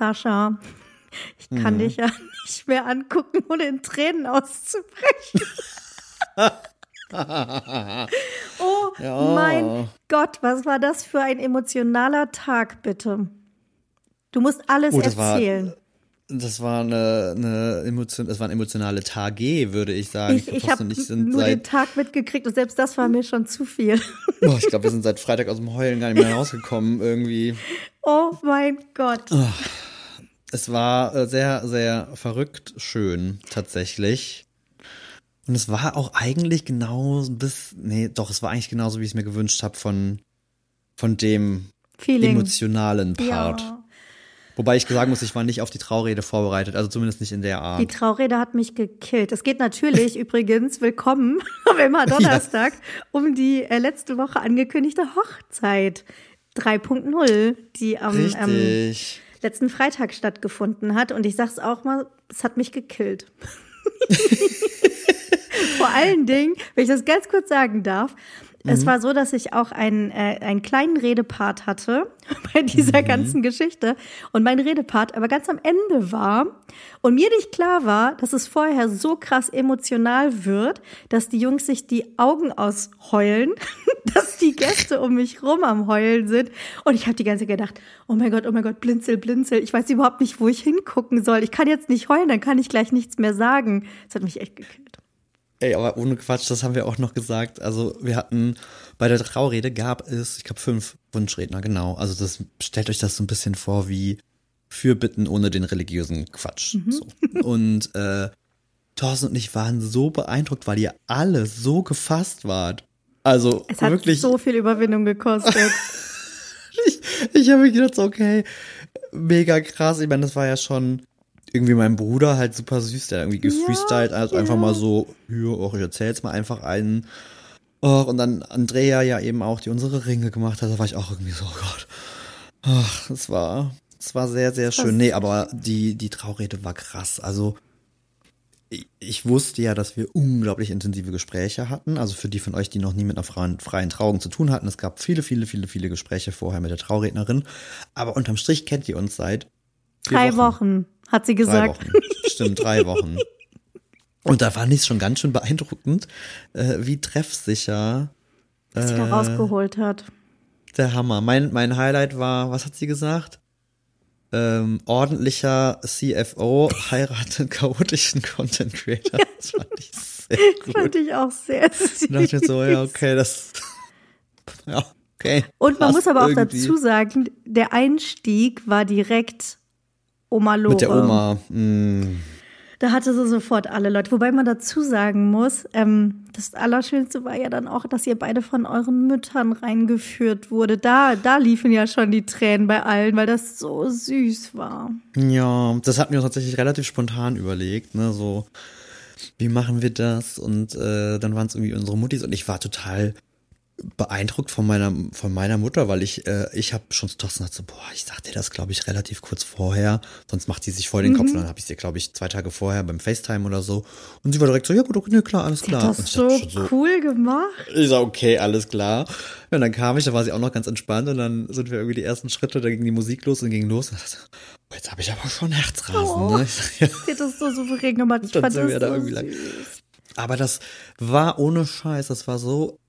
Sascha, ich kann mhm. dich ja nicht mehr angucken, ohne in Tränen auszubrechen. oh ja. mein Gott, was war das für ein emotionaler Tag, bitte? Du musst alles oh, erzählen. War, das war eine, eine Emotion, das waren emotionale Tage, würde ich sagen. Ich, ich, ich habe nur den Tag mitgekriegt und selbst das war mir schon zu viel. Boah, ich glaube, wir sind seit Freitag aus dem Heulen gar nicht mehr rausgekommen irgendwie. Oh mein Gott. Oh, es war äh, sehr, sehr verrückt schön, tatsächlich. Und es war auch eigentlich genau bis, nee, doch, es war eigentlich genauso, wie ich es mir gewünscht habe von, von dem Feeling. emotionalen Part. Ja. Wobei ich sagen muss, ich war nicht auf die Traurede vorbereitet, also zumindest nicht in der Art. Die Traurede hat mich gekillt. Es geht natürlich übrigens, willkommen, aber immer Donnerstag, ja. um die äh, letzte Woche angekündigte Hochzeit 3.0, die am ähm, letzten Freitag stattgefunden hat. Und ich sag's auch mal, es hat mich gekillt. Vor allen Dingen, wenn ich das ganz kurz sagen darf, es mhm. war so, dass ich auch einen, äh, einen kleinen Redepart hatte bei dieser mhm. ganzen Geschichte und mein Redepart aber ganz am Ende war und mir nicht klar war, dass es vorher so krass emotional wird, dass die Jungs sich die Augen ausheulen, dass die Gäste um mich rum am Heulen sind und ich habe die ganze Zeit gedacht, oh mein Gott, oh mein Gott, blinzel, blinzel, ich weiß überhaupt nicht, wo ich hingucken soll. Ich kann jetzt nicht heulen, dann kann ich gleich nichts mehr sagen. Das hat mich echt gekillt. Ey, aber ohne Quatsch, das haben wir auch noch gesagt. Also wir hatten bei der Traurede gab es, ich glaube, fünf Wunschredner, genau. Also das stellt euch das so ein bisschen vor wie Fürbitten ohne den religiösen Quatsch. Mhm. So. Und äh, Thorsten und ich waren so beeindruckt, weil ihr alle so gefasst wart. Also es hat wirklich so viel Überwindung gekostet. ich ich habe mir gedacht, okay, mega krass. Ich meine, das war ja schon irgendwie mein Bruder halt super süß, der irgendwie gefreestylt, also ja. einfach mal so, hier, oh, ich erzähl jetzt mal einfach einen. Oh, und dann Andrea ja eben auch, die unsere Ringe gemacht hat, da war ich auch irgendwie so, oh Gott. Ach, es war, es war sehr, sehr schön. Nee, aber die, die Traurede war krass. Also, ich, ich wusste ja, dass wir unglaublich intensive Gespräche hatten. Also für die von euch, die noch nie mit einer freien, freien Trauung zu tun hatten. Es gab viele, viele, viele, viele Gespräche vorher mit der Traurednerin. Aber unterm Strich kennt ihr uns seit drei Wochen. Wochen hat sie gesagt. Drei Wochen. Stimmt, drei Wochen. Und da fand ich es schon ganz schön beeindruckend, äh, wie treffsicher äh, sie da rausgeholt hat. Der Hammer. Mein, mein Highlight war, was hat sie gesagt? Ähm, ordentlicher CFO heiratet chaotischen Content Creator. Das fand ich sehr gut. fand ich auch sehr süß. Da dachte ich so, ja, okay, das, ja, okay. Und man muss aber auch irgendwie. dazu sagen, der Einstieg war direkt Oma Lore. Mit der Oma. Mm. Da hatte sie sofort alle Leute. Wobei man dazu sagen muss, ähm, das Allerschönste war ja dann auch, dass ihr beide von euren Müttern reingeführt wurde. Da, da liefen ja schon die Tränen bei allen, weil das so süß war. Ja, das hatten wir uns tatsächlich relativ spontan überlegt, ne, so, wie machen wir das? Und äh, dann waren es irgendwie unsere Muttis und ich war total beeindruckt von meiner von meiner Mutter, weil ich äh, ich habe schon zu Thorsten gesagt so, boah, ich sagte dir das glaube ich relativ kurz vorher, sonst macht die sich voll den mhm. Kopf und dann habe ich dir glaube ich zwei Tage vorher beim FaceTime oder so und sie war direkt so, ja gut, okay, klar, alles klar. Das und so, so cool gemacht. Ich sag okay, alles klar. Und dann kam ich, da war sie auch noch ganz entspannt und dann sind wir irgendwie die ersten Schritte, da ging die Musik los und ging los. Und dachte, oh, jetzt habe ich aber schon Herzrasen. Oh, ne? Ich sag, ja. Sie das so souverän gemacht. Ich fand das so da irgendwie süß. Lang. Aber das war ohne Scheiß, das war so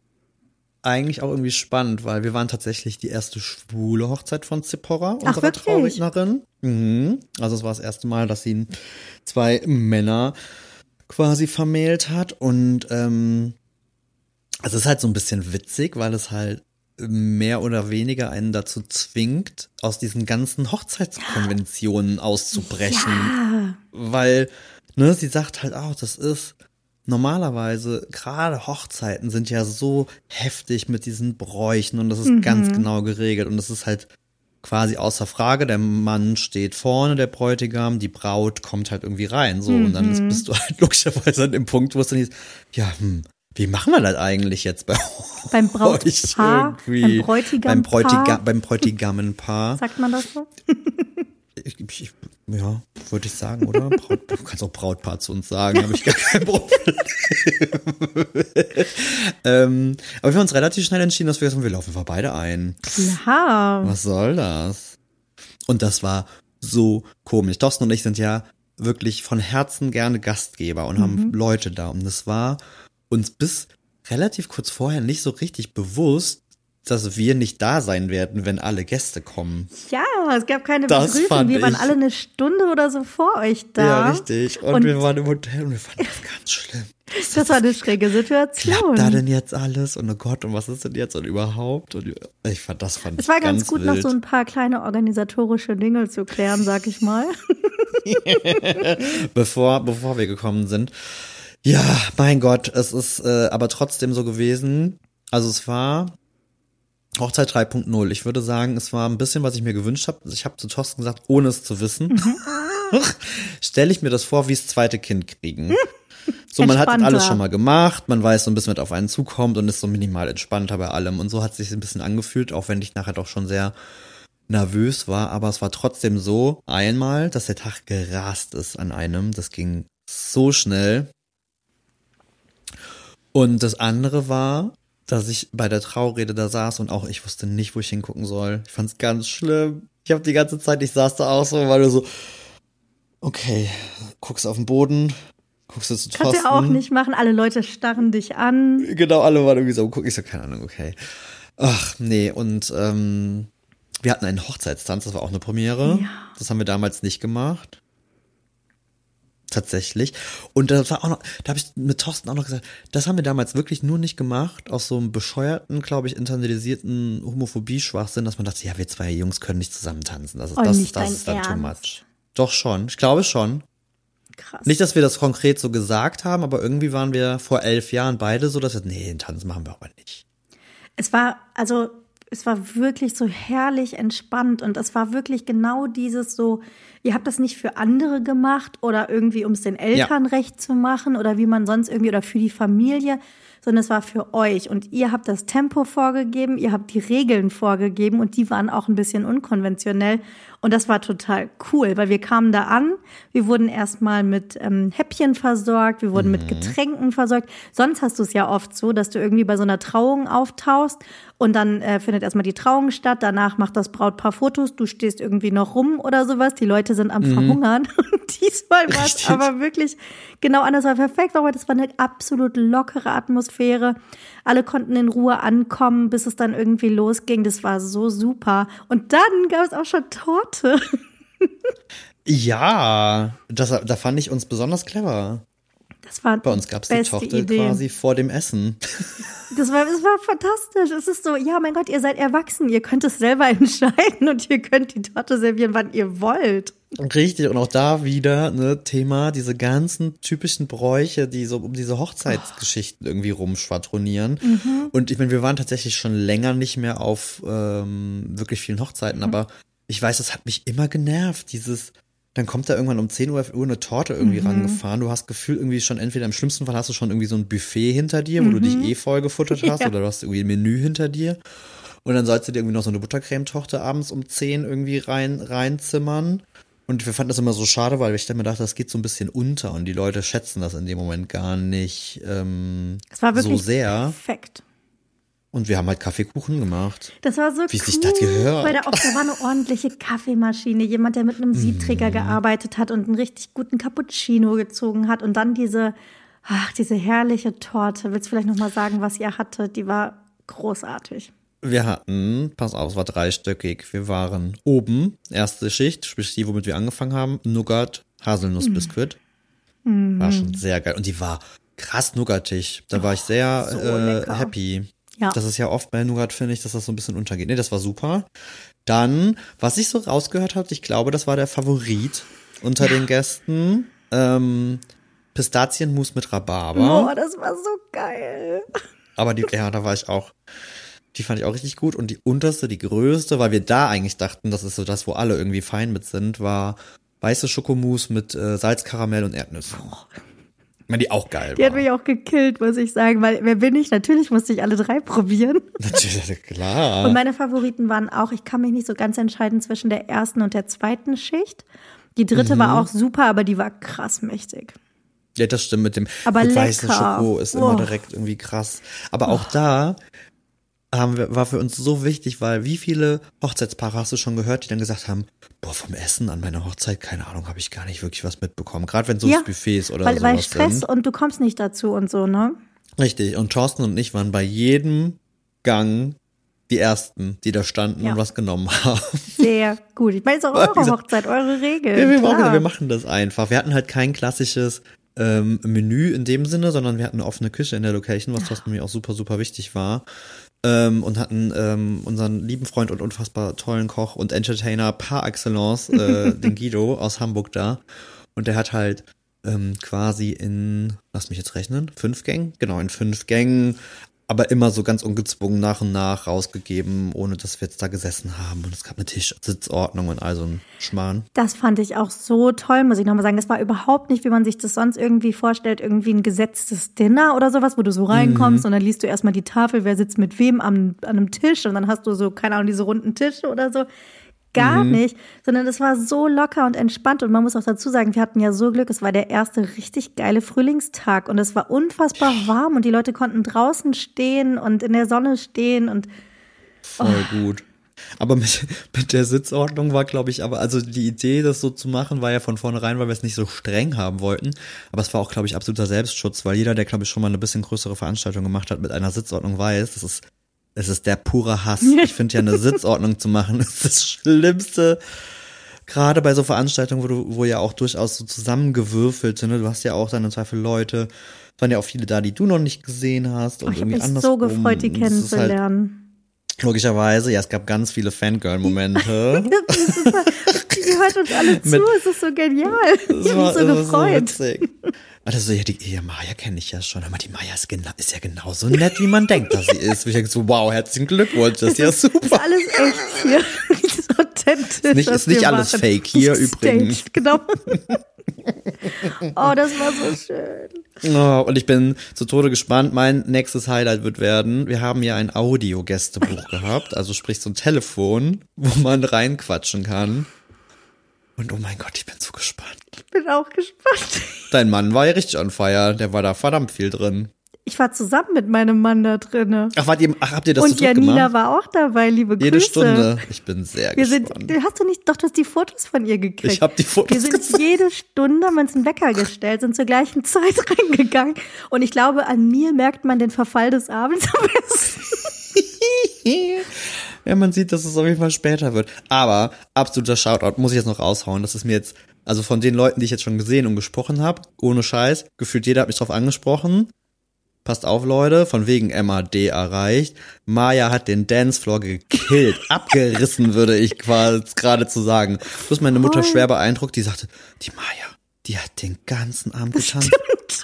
eigentlich auch irgendwie spannend, weil wir waren tatsächlich die erste schwule Hochzeit von Zipporah, unserer Traurednerin. Mhm. Also es war das erste Mal, dass sie zwei Männer quasi vermählt hat. Und ähm, also es ist halt so ein bisschen witzig, weil es halt mehr oder weniger einen dazu zwingt, aus diesen ganzen Hochzeitskonventionen auszubrechen. Ja. Weil, ne, sie sagt halt auch, das ist normalerweise, gerade Hochzeiten sind ja so heftig mit diesen Bräuchen und das ist mhm. ganz genau geregelt und das ist halt quasi außer Frage, der Mann steht vorne, der Bräutigam, die Braut kommt halt irgendwie rein, so, mhm. und dann mhm. bist du halt logischerweise an dem Punkt, wo es dann ist, ja, hm, wie machen wir das eigentlich jetzt bei beim Brautpaar, beim Bräutigam beim, Bräutiga, beim Bräutigamenpaar? Sagt man das so? ich, ich, ja, würde ich sagen, oder? Braut, du kannst auch Brautpaar zu uns sagen, habe ich gar kein Problem. ähm, aber wir haben uns relativ schnell entschieden, dass wir gesagt haben, wir laufen einfach beide ein. Klar. Was soll das? Und das war so komisch. Thorsten und ich sind ja wirklich von Herzen gerne Gastgeber und mhm. haben Leute da. Und es war uns bis relativ kurz vorher nicht so richtig bewusst, dass wir nicht da sein werden, wenn alle Gäste kommen. Ja, es gab keine das Begrüßung. Wir waren alle eine Stunde oder so vor euch da. Ja, richtig. Und, und wir waren im Hotel und wir fanden das ganz schlimm. Das, das war eine schräge Situation. Klappt da denn jetzt alles? Und oh Gott, und was ist denn jetzt und überhaupt? Und ich fand das fand Es war ganz, ganz gut, wild. noch so ein paar kleine organisatorische Dinge zu klären, sag ich mal. bevor, bevor wir gekommen sind. Ja, mein Gott, es ist äh, aber trotzdem so gewesen. Also es war Hochzeit 3.0. Ich würde sagen, es war ein bisschen, was ich mir gewünscht habe. Ich habe zu Thorsten gesagt, ohne es zu wissen, stelle ich mir das vor, wie das zweite Kind kriegen. So, man hat alles schon mal gemacht, man weiß so ein bisschen, was auf einen zukommt und ist so minimal entspannter bei allem. Und so hat es sich ein bisschen angefühlt, auch wenn ich nachher doch schon sehr nervös war. Aber es war trotzdem so einmal, dass der Tag gerast ist an einem. Das ging so schnell. Und das andere war, dass ich bei der Traurede da saß und auch ich wusste nicht, wo ich hingucken soll. Ich fand's ganz schlimm. Ich habe die ganze Zeit, ich saß da auch so, weil du so, okay, guckst auf den Boden, guckst du zu Thorsten. Kannst ja auch nicht machen, alle Leute starren dich an. Genau, alle waren irgendwie so, guck ich so, keine Ahnung, okay. Ach, nee, und ähm, wir hatten einen Hochzeitstanz, das war auch eine Premiere. Ja. Das haben wir damals nicht gemacht tatsächlich. Und das war auch noch, da habe ich mit Thorsten auch noch gesagt, das haben wir damals wirklich nur nicht gemacht, aus so einem bescheuerten, glaube ich, internalisierten Homophobie-Schwachsinn, dass man dachte, ja, wir zwei Jungs können nicht zusammen tanzen. Das ist, oh, das, das, das ist dann Ernst. too much. Doch schon, ich glaube schon. Krass. Nicht, dass wir das konkret so gesagt haben, aber irgendwie waren wir vor elf Jahren beide so, dass wir, nee, den Tanz machen wir aber nicht. Es war, also, es war wirklich so herrlich entspannt und es war wirklich genau dieses so, ihr habt das nicht für andere gemacht oder irgendwie, um es den Eltern ja. recht zu machen oder wie man sonst irgendwie oder für die Familie, sondern es war für euch. Und ihr habt das Tempo vorgegeben, ihr habt die Regeln vorgegeben und die waren auch ein bisschen unkonventionell. Und das war total cool, weil wir kamen da an, wir wurden erstmal mit ähm, Häppchen versorgt, wir wurden mhm. mit Getränken versorgt. Sonst hast du es ja oft so, dass du irgendwie bei so einer Trauung auftauchst und dann äh, findet erstmal die Trauung statt, danach macht das Brautpaar Fotos, du stehst irgendwie noch rum oder sowas, die Leute sind am mhm. Verhungern. Und diesmal war es aber wirklich genau anders, war perfekt, aber das war eine absolut lockere Atmosphäre. Alle konnten in Ruhe ankommen, bis es dann irgendwie losging. Das war so super. Und dann gab es auch schon Torte. ja, das, da fand ich uns besonders clever. Das war Bei uns gab es die Torte Idee. quasi vor dem Essen. Das war, das war fantastisch. Es ist so, ja, mein Gott, ihr seid erwachsen, ihr könnt es selber entscheiden und ihr könnt die Torte servieren, wann ihr wollt. Richtig, und auch da wieder ne Thema, diese ganzen typischen Bräuche, die so um diese Hochzeitsgeschichten irgendwie rumschwadronieren. Mhm. Und ich meine, wir waren tatsächlich schon länger nicht mehr auf ähm, wirklich vielen Hochzeiten, mhm. aber ich weiß, das hat mich immer genervt, dieses dann kommt da irgendwann um 10 Uhr, eine Torte irgendwie mhm. rangefahren. Du hast Gefühl irgendwie schon, entweder im schlimmsten Fall hast du schon irgendwie so ein Buffet hinter dir, wo mhm. du dich mhm. eh voll gefuttert hast, ja. oder du hast irgendwie ein Menü hinter dir. Und dann sollst du dir irgendwie noch so eine Buttercremetorte abends um 10 irgendwie rein, reinzimmern. Und wir fanden das immer so schade, weil ich dann mir dachte, das geht so ein bisschen unter und die Leute schätzen das in dem Moment gar nicht ähm, es war wirklich so sehr. Perfekt. Und wir haben halt Kaffeekuchen gemacht. Das war so Wie cool, sich das gehört. Weil da auch da war eine ordentliche Kaffeemaschine, jemand, der mit einem Siebträger mm. gearbeitet hat und einen richtig guten Cappuccino gezogen hat und dann diese, ach, diese herrliche Torte. Willst du vielleicht noch mal sagen, was ihr hattet? Die war großartig. Wir hatten, pass auf, es war dreistöckig. Wir waren oben, erste Schicht, sprich die, womit wir angefangen haben, Nougat, Haselnussbiskuit. Mm. War schon sehr geil. Und die war krass nougatig. Da war ich sehr so äh, happy. Ja. Das ist ja oft bei Nougat, finde ich, dass das so ein bisschen untergeht. Nee, das war super. Dann, was ich so rausgehört habe, ich glaube, das war der Favorit unter ja. den Gästen. Ähm, Pistazienmus mit Rhabarber. Oh, das war so geil. Aber die, ja, da war ich auch. Die fand ich auch richtig gut. Und die unterste, die größte, weil wir da eigentlich dachten, das ist so das, wo alle irgendwie fein mit sind, war weiße Schokomousse mit äh, Salzkaramell und Erdnüsse. Oh meine, die auch geil Die war. hat mich auch gekillt, muss ich sagen, weil wer bin ich? Natürlich musste ich alle drei probieren. Natürlich, klar. Und meine Favoriten waren auch, ich kann mich nicht so ganz entscheiden zwischen der ersten und der zweiten Schicht. Die dritte mhm. war auch super, aber die war krass mächtig. Ja, das stimmt mit dem aber weißen Schoko ist oh. immer direkt irgendwie krass. Aber auch oh. da, haben wir, war für uns so wichtig, weil wie viele Hochzeitspaare hast du schon gehört, die dann gesagt haben, boah, vom Essen an meiner Hochzeit, keine Ahnung, habe ich gar nicht wirklich was mitbekommen. Gerade wenn so ja, Buffets oder weil, sowas Weil Stress sind. und du kommst nicht dazu und so, ne? Richtig. Und Thorsten und ich waren bei jedem Gang die ersten, die da standen ja. und was genommen haben. Sehr gut. Ich meine, es ist auch eure Hochzeit, eure Regel. Ja, wir, wir, machen das einfach. Wir hatten halt kein klassisches ähm, Menü in dem Sinne, sondern wir hatten eine offene Küche in der Location, was Thorsten mir auch super, super wichtig war ähm, und hatten ähm, unseren lieben Freund und unfassbar tollen Koch und Entertainer par excellence, äh, den Guido aus Hamburg da. Und der hat halt ähm, quasi in, lass mich jetzt rechnen, fünf Gängen? Genau, in fünf Gängen aber immer so ganz ungezwungen nach und nach rausgegeben, ohne dass wir jetzt da gesessen haben. Und es gab eine Tisch-Sitzordnung und all so ein Schmarrn. Das fand ich auch so toll, muss ich nochmal sagen. Das war überhaupt nicht, wie man sich das sonst irgendwie vorstellt, irgendwie ein gesetztes Dinner oder sowas, wo du so reinkommst mhm. und dann liest du erstmal die Tafel, wer sitzt mit wem am, an einem Tisch und dann hast du so, keine Ahnung, diese runden Tische oder so. Gar mhm. nicht, sondern es war so locker und entspannt. Und man muss auch dazu sagen, wir hatten ja so Glück, es war der erste richtig geile Frühlingstag und es war unfassbar warm und die Leute konnten draußen stehen und in der Sonne stehen und. Oh. Voll gut. Aber mit, mit der Sitzordnung war, glaube ich, aber, also die Idee, das so zu machen, war ja von vornherein, weil wir es nicht so streng haben wollten. Aber es war auch, glaube ich, absoluter Selbstschutz, weil jeder, der, glaube ich, schon mal eine bisschen größere Veranstaltung gemacht hat mit einer Sitzordnung, weiß, das ist es ist der pure Hass. Ich finde ja eine Sitzordnung zu machen, ist das Schlimmste. Gerade bei so Veranstaltungen, wo du, wo ja auch durchaus so zusammengewürfelt sind, ne? du hast ja auch deine Zweifel Leute, es waren ja auch viele da, die du noch nicht gesehen hast und oh, ich irgendwie anders. Ich so gefreut, die halt kennenzulernen. Logischerweise, ja, es gab ganz viele Fangirl-Momente. die hört uns alle zu, es ist so genial. Ich habe mich so gefreut. So witzig. Also so, ja, die ja, Maya kenne ich ja schon, aber die Maya ist, genau, ist ja genauso nett, wie man denkt, dass sie ist. Ich denke so, wow, herzlichen Glückwunsch, das ist ja super. Ist alles echt hier. Authentisch. Ist nicht, ist nicht alles machen. fake hier übrigens. Genau. oh, das war so schön. Oh, und ich bin zu Tode gespannt. Mein nächstes Highlight wird werden, wir haben ja ein Audio-Gästebuch gehabt, also sprich so ein Telefon, wo man reinquatschen kann. Und oh mein Gott, ich bin so gespannt. Ich bin auch gespannt. Dein Mann war ja richtig on fire. Der war da verdammt viel drin. Ich war zusammen mit meinem Mann da drinne. Ach, wart ihr, ach, habt ihr das Und Janina gemacht? war auch dabei, liebe Grüße. Jede Stunde. Ich bin sehr wir gespannt. Sind, hast du nicht, doch, du hast die Fotos von ihr gekriegt. Ich habe die Fotos Wir sind gesehen. jede Stunde, haben uns einen Wecker gestellt, sind zur gleichen Zeit reingegangen. Und ich glaube, an mir merkt man den Verfall des Abends am besten. ja, man sieht, dass es auf jeden Fall später wird. Aber absoluter Shoutout muss ich jetzt noch raushauen. Das ist mir jetzt, also von den Leuten, die ich jetzt schon gesehen und gesprochen habe, ohne Scheiß, gefühlt jeder hat mich drauf angesprochen. Passt auf, Leute, von wegen MAD erreicht. Maya hat den Dancefloor gekillt, abgerissen, würde ich quasi gerade zu sagen. Bloß meine Mutter schwer beeindruckt, die sagte, die Maya, die hat den ganzen Abend getanzt.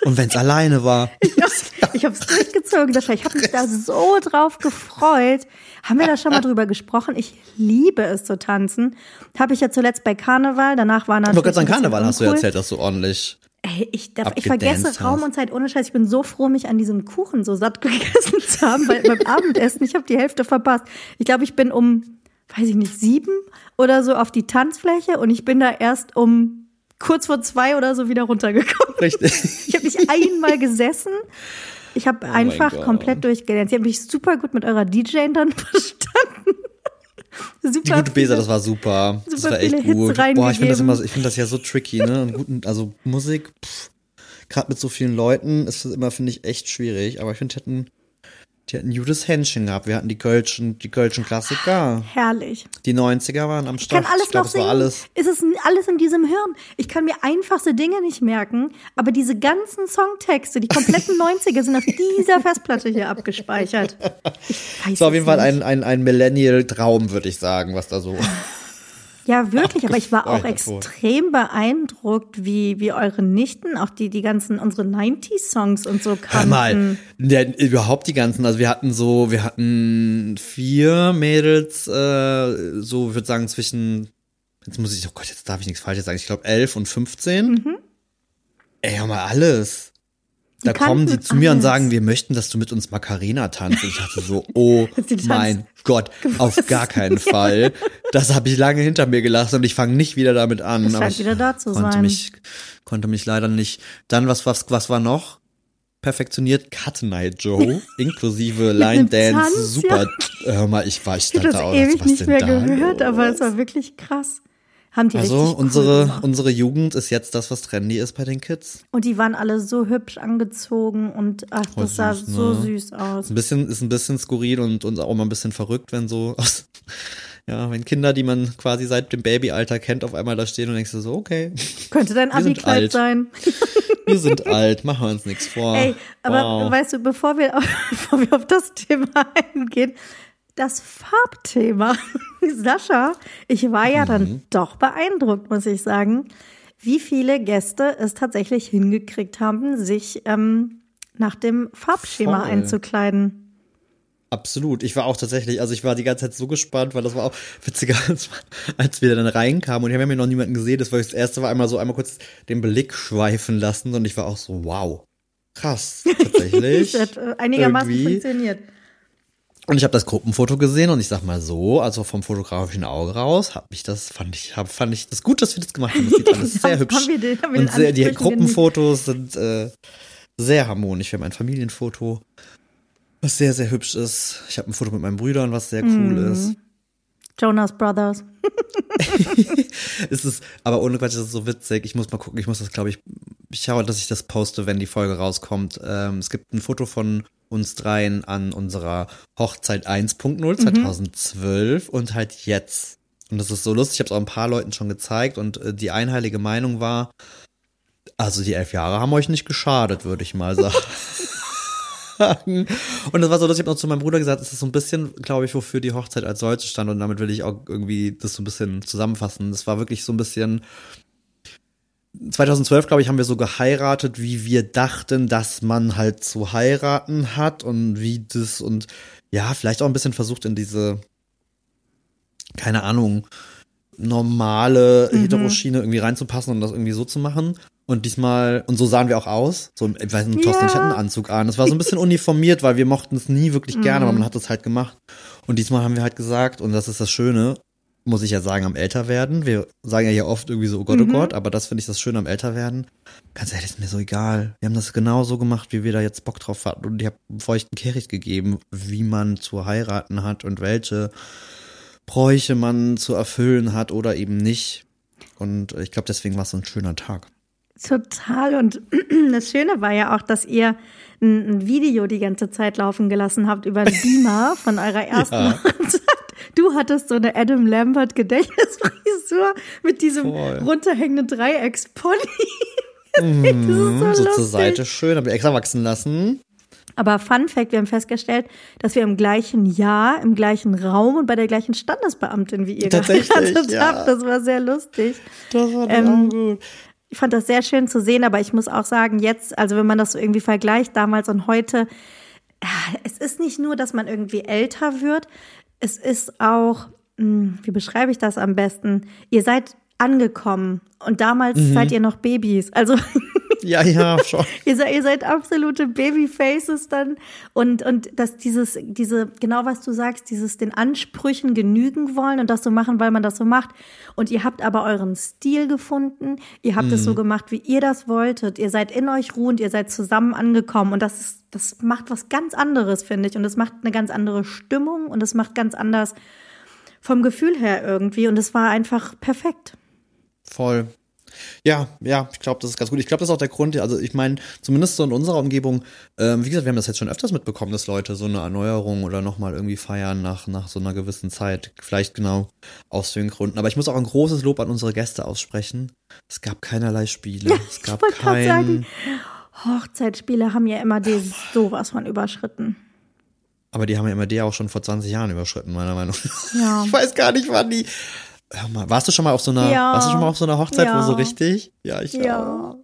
Und wenn es alleine war. Ich habe es durchgezogen, Sascha. Ich habe mich da so drauf gefreut. Haben wir da schon mal drüber gesprochen? Ich liebe es zu tanzen. Habe ich ja zuletzt bei Karneval. Danach war natürlich. Aber gerade an Karneval hast du erzählt, dass du ordentlich. Ey, ich, darf, ich vergesse Raum und Zeit ohne Scheiß. Ich bin so froh, mich an diesem Kuchen so satt gegessen zu haben, weil beim Abendessen, ich habe die Hälfte verpasst. Ich glaube, ich bin um, weiß ich nicht, sieben oder so auf die Tanzfläche und ich bin da erst um kurz vor zwei oder so wieder runtergekommen. Richtig. Ich habe nicht einmal gesessen. Ich habe oh einfach komplett durchgelernt. Ich habe mich super gut mit eurer DJ dann verstanden. Super die gute Besa, das war super. super das war echt gut. Boah, ich finde das immer, ich finde das ja so tricky, ne? Und guten, also Musik, gerade mit so vielen Leuten ist das immer, finde ich, echt schwierig. Aber ich finde, die hatten die hatten gutes Händchen gehabt. Wir hatten die Kölschen, die Kölschen Klassiker. Herrlich. Die 90er waren am Start. Ich kann alles ich glaub, noch singen. Alles es ist alles in diesem Hirn. Ich kann mir einfachste Dinge nicht merken, aber diese ganzen Songtexte, die kompletten 90er sind auf dieser Festplatte hier abgespeichert. So auf jeden Fall ein, ein, ein Millennial-Traum, würde ich sagen, was da so Ja, wirklich, aber ich war auch extrem beeindruckt, wie, wie eure Nichten, auch die, die ganzen, unsere 90s-Songs und so kannten. Hör mal, ja, überhaupt die ganzen, also wir hatten so, wir hatten vier Mädels, äh, so, ich würde sagen, zwischen, jetzt muss ich, oh Gott, jetzt darf ich nichts Falsches sagen, ich glaube elf und 15. Mhm. Ey, hör mal, alles. Da kommen sie zu mir alles. und sagen, wir möchten, dass du mit uns Macarena tanzt. Und ich dachte so, oh mein Gott, auf gar keinen Fall. Das habe ich lange hinter mir gelassen und ich fange nicht wieder damit an. Es scheint wieder da zu konnte sein. Mich, konnte mich leider nicht. Dann, was, was, was war noch? perfektioniert Cut Night Joe, inklusive Line Dance, Tanz, super. Ja. Hör mal, ich war, ich stand ich da auch. ewig was nicht mehr gehört, los? aber es war wirklich krass. Haben die also unsere, cool unsere Jugend ist jetzt das, was trendy ist bei den Kids. Und die waren alle so hübsch angezogen und ach, Voll das sah süß, so ne? süß aus. Ein bisschen, ist ein bisschen skurril und, und auch mal ein bisschen verrückt, wenn so ja, wenn Kinder, die man quasi seit dem Babyalter kennt, auf einmal da stehen und denkst du so, okay. Könnte dein Abi-Kleid sein. wir sind alt, machen wir uns nichts vor. Ey, aber oh. weißt du, bevor wir, bevor wir auf das Thema eingehen, das Farbthema. Sascha, ich war ja dann mhm. doch beeindruckt, muss ich sagen, wie viele Gäste es tatsächlich hingekriegt haben, sich ähm, nach dem Farbschema Voll. einzukleiden. Absolut. Ich war auch tatsächlich, also ich war die ganze Zeit so gespannt, weil das war auch witziger, als, als wir dann reinkamen und ich habe ja noch niemanden gesehen. Das war das erste war einmal so einmal kurz den Blick schweifen lassen und ich war auch so, wow. Krass, tatsächlich. das hat äh, einigermaßen Irgendwie. funktioniert. Und ich habe das Gruppenfoto gesehen und ich sag mal so, also vom fotografischen Auge raus, habe ich das fand ich hab, fand ich das gut, dass wir das gemacht haben. Das sieht alles sehr hübsch. Haben wir den, haben wir und sehr, die Gruppenfotos sind äh, sehr harmonisch. Wir haben ein Familienfoto, was sehr sehr hübsch ist. Ich habe ein Foto mit meinen Brüdern, was sehr cool mm. ist. Jonas Brothers. es ist, aber ohne Quatsch, das ist so witzig. Ich muss mal gucken, ich muss das, glaube ich, ich schaue, dass ich das poste, wenn die Folge rauskommt. Ähm, es gibt ein Foto von uns dreien an unserer Hochzeit 1.0 2012 mhm. und halt jetzt. Und das ist so lustig, ich habe es auch ein paar Leuten schon gezeigt und äh, die einheilige Meinung war, also die elf Jahre haben euch nicht geschadet, würde ich mal sagen. Und das war so, dass ich noch zu meinem Bruder gesagt, es ist so ein bisschen, glaube ich, wofür die Hochzeit als solche stand und damit will ich auch irgendwie das so ein bisschen zusammenfassen. Das war wirklich so ein bisschen 2012, glaube ich, haben wir so geheiratet, wie wir dachten, dass man halt zu heiraten hat und wie das und ja, vielleicht auch ein bisschen versucht in diese, keine Ahnung, normale mhm. Heteroschiene irgendwie reinzupassen und das irgendwie so zu machen. Und diesmal, und so sahen wir auch aus. So, ich weiß nicht, Thorsten, ja. ich hatte einen Anzug an. Es war so ein bisschen uniformiert, weil wir mochten es nie wirklich gerne, mhm. aber man hat es halt gemacht. Und diesmal haben wir halt gesagt, und das ist das Schöne, muss ich ja sagen, am Älterwerden. Wir sagen ja hier oft irgendwie so, oh Gott, oh mhm. Gott, aber das finde ich das Schöne am Älterwerden. Ganz ehrlich, ist mir so egal. Wir haben das genau so gemacht, wie wir da jetzt Bock drauf hatten. Und ich habe einen feuchten Kehricht gegeben, wie man zu heiraten hat und welche Bräuche man zu erfüllen hat oder eben nicht. Und ich glaube, deswegen war es so ein schöner Tag. Total. Und das Schöne war ja auch, dass ihr ein, Video die ganze Zeit laufen gelassen habt über den Beamer von eurer ersten ja. Du hattest so eine Adam Lambert Gedächtnisfrisur mit diesem Voll. runterhängenden Dreieckspony. Mhm, so, so zur Seite schön, habe ich extra wachsen lassen. Aber Fun Fact, wir haben festgestellt, dass wir im gleichen Jahr, im gleichen Raum und bei der gleichen Standesbeamtin wie ihr geheiratet ja. habt. Das war sehr lustig. Das war ähm, gut. Ich fand das sehr schön zu sehen, aber ich muss auch sagen, jetzt, also wenn man das so irgendwie vergleicht, damals und heute, es ist nicht nur, dass man irgendwie älter wird, es ist auch, hm, wie beschreibe ich das am besten? Ihr seid angekommen und damals mhm. seid ihr noch Babys. Also ja, ja, schon. ihr, seid, ihr seid absolute Babyfaces dann und und dass dieses diese genau was du sagst, dieses den Ansprüchen genügen wollen und das so machen, weil man das so macht und ihr habt aber euren Stil gefunden. Ihr habt mhm. es so gemacht, wie ihr das wolltet. Ihr seid in euch ruhend, ihr seid zusammen angekommen und das ist das macht was ganz anderes, finde ich und es macht eine ganz andere Stimmung und es macht ganz anders vom Gefühl her irgendwie und es war einfach perfekt. Voll. Ja, ja, ich glaube, das ist ganz gut. Ich glaube, das ist auch der Grund, also ich meine, zumindest so in unserer Umgebung, ähm, wie gesagt, wir haben das jetzt schon öfters mitbekommen, dass Leute so eine Erneuerung oder nochmal irgendwie feiern nach, nach so einer gewissen Zeit. Vielleicht genau aus den Gründen. Aber ich muss auch ein großes Lob an unsere Gäste aussprechen. Es gab keinerlei Spiele. Es gab ich kein... Sagen, Hochzeitsspiele haben ja immer die sowas von überschritten. Aber die haben ja immer die auch schon vor 20 Jahren überschritten, meiner Meinung nach. Ja. Ich weiß gar nicht, wann die Hör mal, warst du schon mal auf so einer, ja. warst du schon mal auf so einer Hochzeit, ja. wo so richtig? Ja, ich ja. Auch.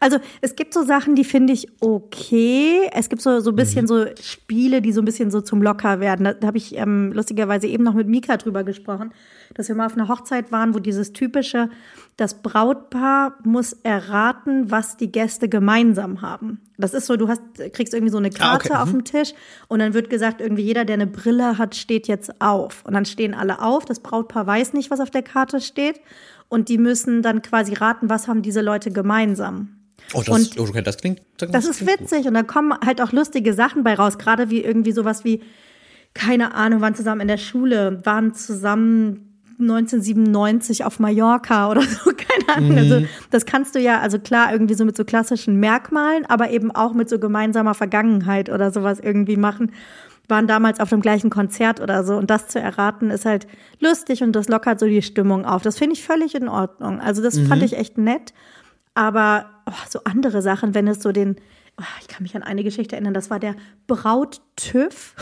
Also es gibt so Sachen, die finde ich okay. Es gibt so so ein bisschen mhm. so Spiele, die so ein bisschen so zum Locker werden. Da, da habe ich ähm, lustigerweise eben noch mit Mika drüber gesprochen, dass wir mal auf einer Hochzeit waren, wo dieses typische, das Brautpaar muss erraten, was die Gäste gemeinsam haben. Das ist so, du hast, kriegst irgendwie so eine Karte ah, okay. auf mhm. dem Tisch und dann wird gesagt, irgendwie jeder, der eine Brille hat, steht jetzt auf. Und dann stehen alle auf. Das Brautpaar weiß nicht, was auf der Karte steht. Und die müssen dann quasi raten, was haben diese Leute gemeinsam. Oh, das, und okay, das klingt. Das, das ist klingt witzig gut. und da kommen halt auch lustige Sachen bei raus, gerade wie irgendwie sowas wie, keine Ahnung, waren zusammen in der Schule, waren zusammen 1997 auf Mallorca oder so, keine Ahnung. Also, mhm. Also das kannst du ja, also klar, irgendwie so mit so klassischen Merkmalen, aber eben auch mit so gemeinsamer Vergangenheit oder sowas irgendwie machen. Waren damals auf dem gleichen Konzert oder so. Und das zu erraten, ist halt lustig und das lockert so die Stimmung auf. Das finde ich völlig in Ordnung. Also das mhm. fand ich echt nett. Aber oh, so andere Sachen, wenn es so den, oh, ich kann mich an eine Geschichte erinnern, das war der Braut-TÜV.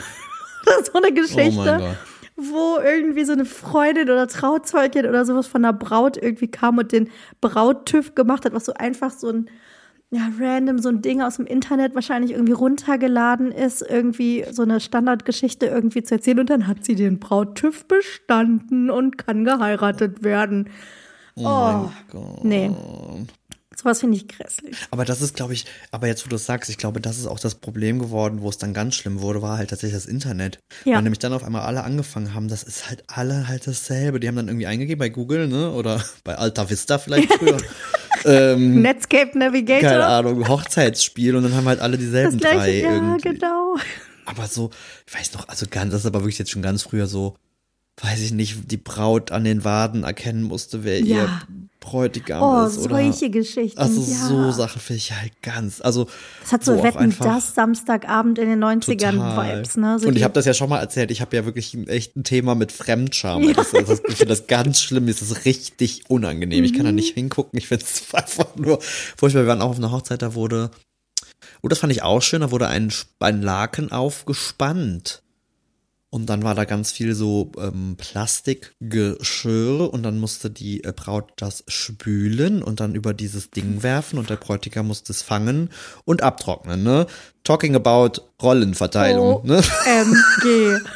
so eine Geschichte. Oh wo irgendwie so eine Freundin oder Trauzeugin oder sowas von der Braut irgendwie kam und den Brauttüv gemacht hat, was so einfach so ein ja, random so ein Ding aus dem Internet wahrscheinlich irgendwie runtergeladen ist, irgendwie so eine Standardgeschichte irgendwie zu erzählen und dann hat sie den Brauttüv bestanden und kann geheiratet werden. Oh, oh Gott. nee. Sowas finde ich grässlich. Aber das ist, glaube ich, aber jetzt, wo du es sagst, ich glaube, das ist auch das Problem geworden, wo es dann ganz schlimm wurde, war halt tatsächlich das Internet. Ja. Weil nämlich dann auf einmal alle angefangen haben, das ist halt alle halt dasselbe. Die haben dann irgendwie eingegeben bei Google, ne? Oder bei Alta Vista vielleicht früher. ähm, Netscape Navigator. Keine Ahnung, Hochzeitsspiel und dann haben halt alle dieselben das gleiche, drei ja, irgendwie. genau. Aber so, ich weiß noch, also ganz, das ist aber wirklich jetzt schon ganz früher so, weiß ich nicht, die Braut an den Waden erkennen musste, wer ja. ihr Bräutigam oh, ist. Oh, solche Geschichten. Also ja. so Sachen finde ich halt ganz. Also das hat so Wetten das Samstagabend in den 90ern total. Vibes, ne? So Und ich habe das ja schon mal erzählt, ich habe ja wirklich echt ein Thema mit Fremdscham. Ja. Das, das, ich finde das ganz schlimm, das ist richtig unangenehm. Mhm. Ich kann da mhm. nicht hingucken, ich finde es einfach nur furchtbar. Wir waren auch auf einer Hochzeit, da wurde, oh, das fand ich auch schön, da wurde ein, ein Laken aufgespannt. Und dann war da ganz viel so ähm, Plastikgeschirr und dann musste die äh, Braut das spülen und dann über dieses Ding werfen und der Bräutigam musste es fangen und abtrocknen, ne? Talking about Rollenverteilung, oh, ne? MG.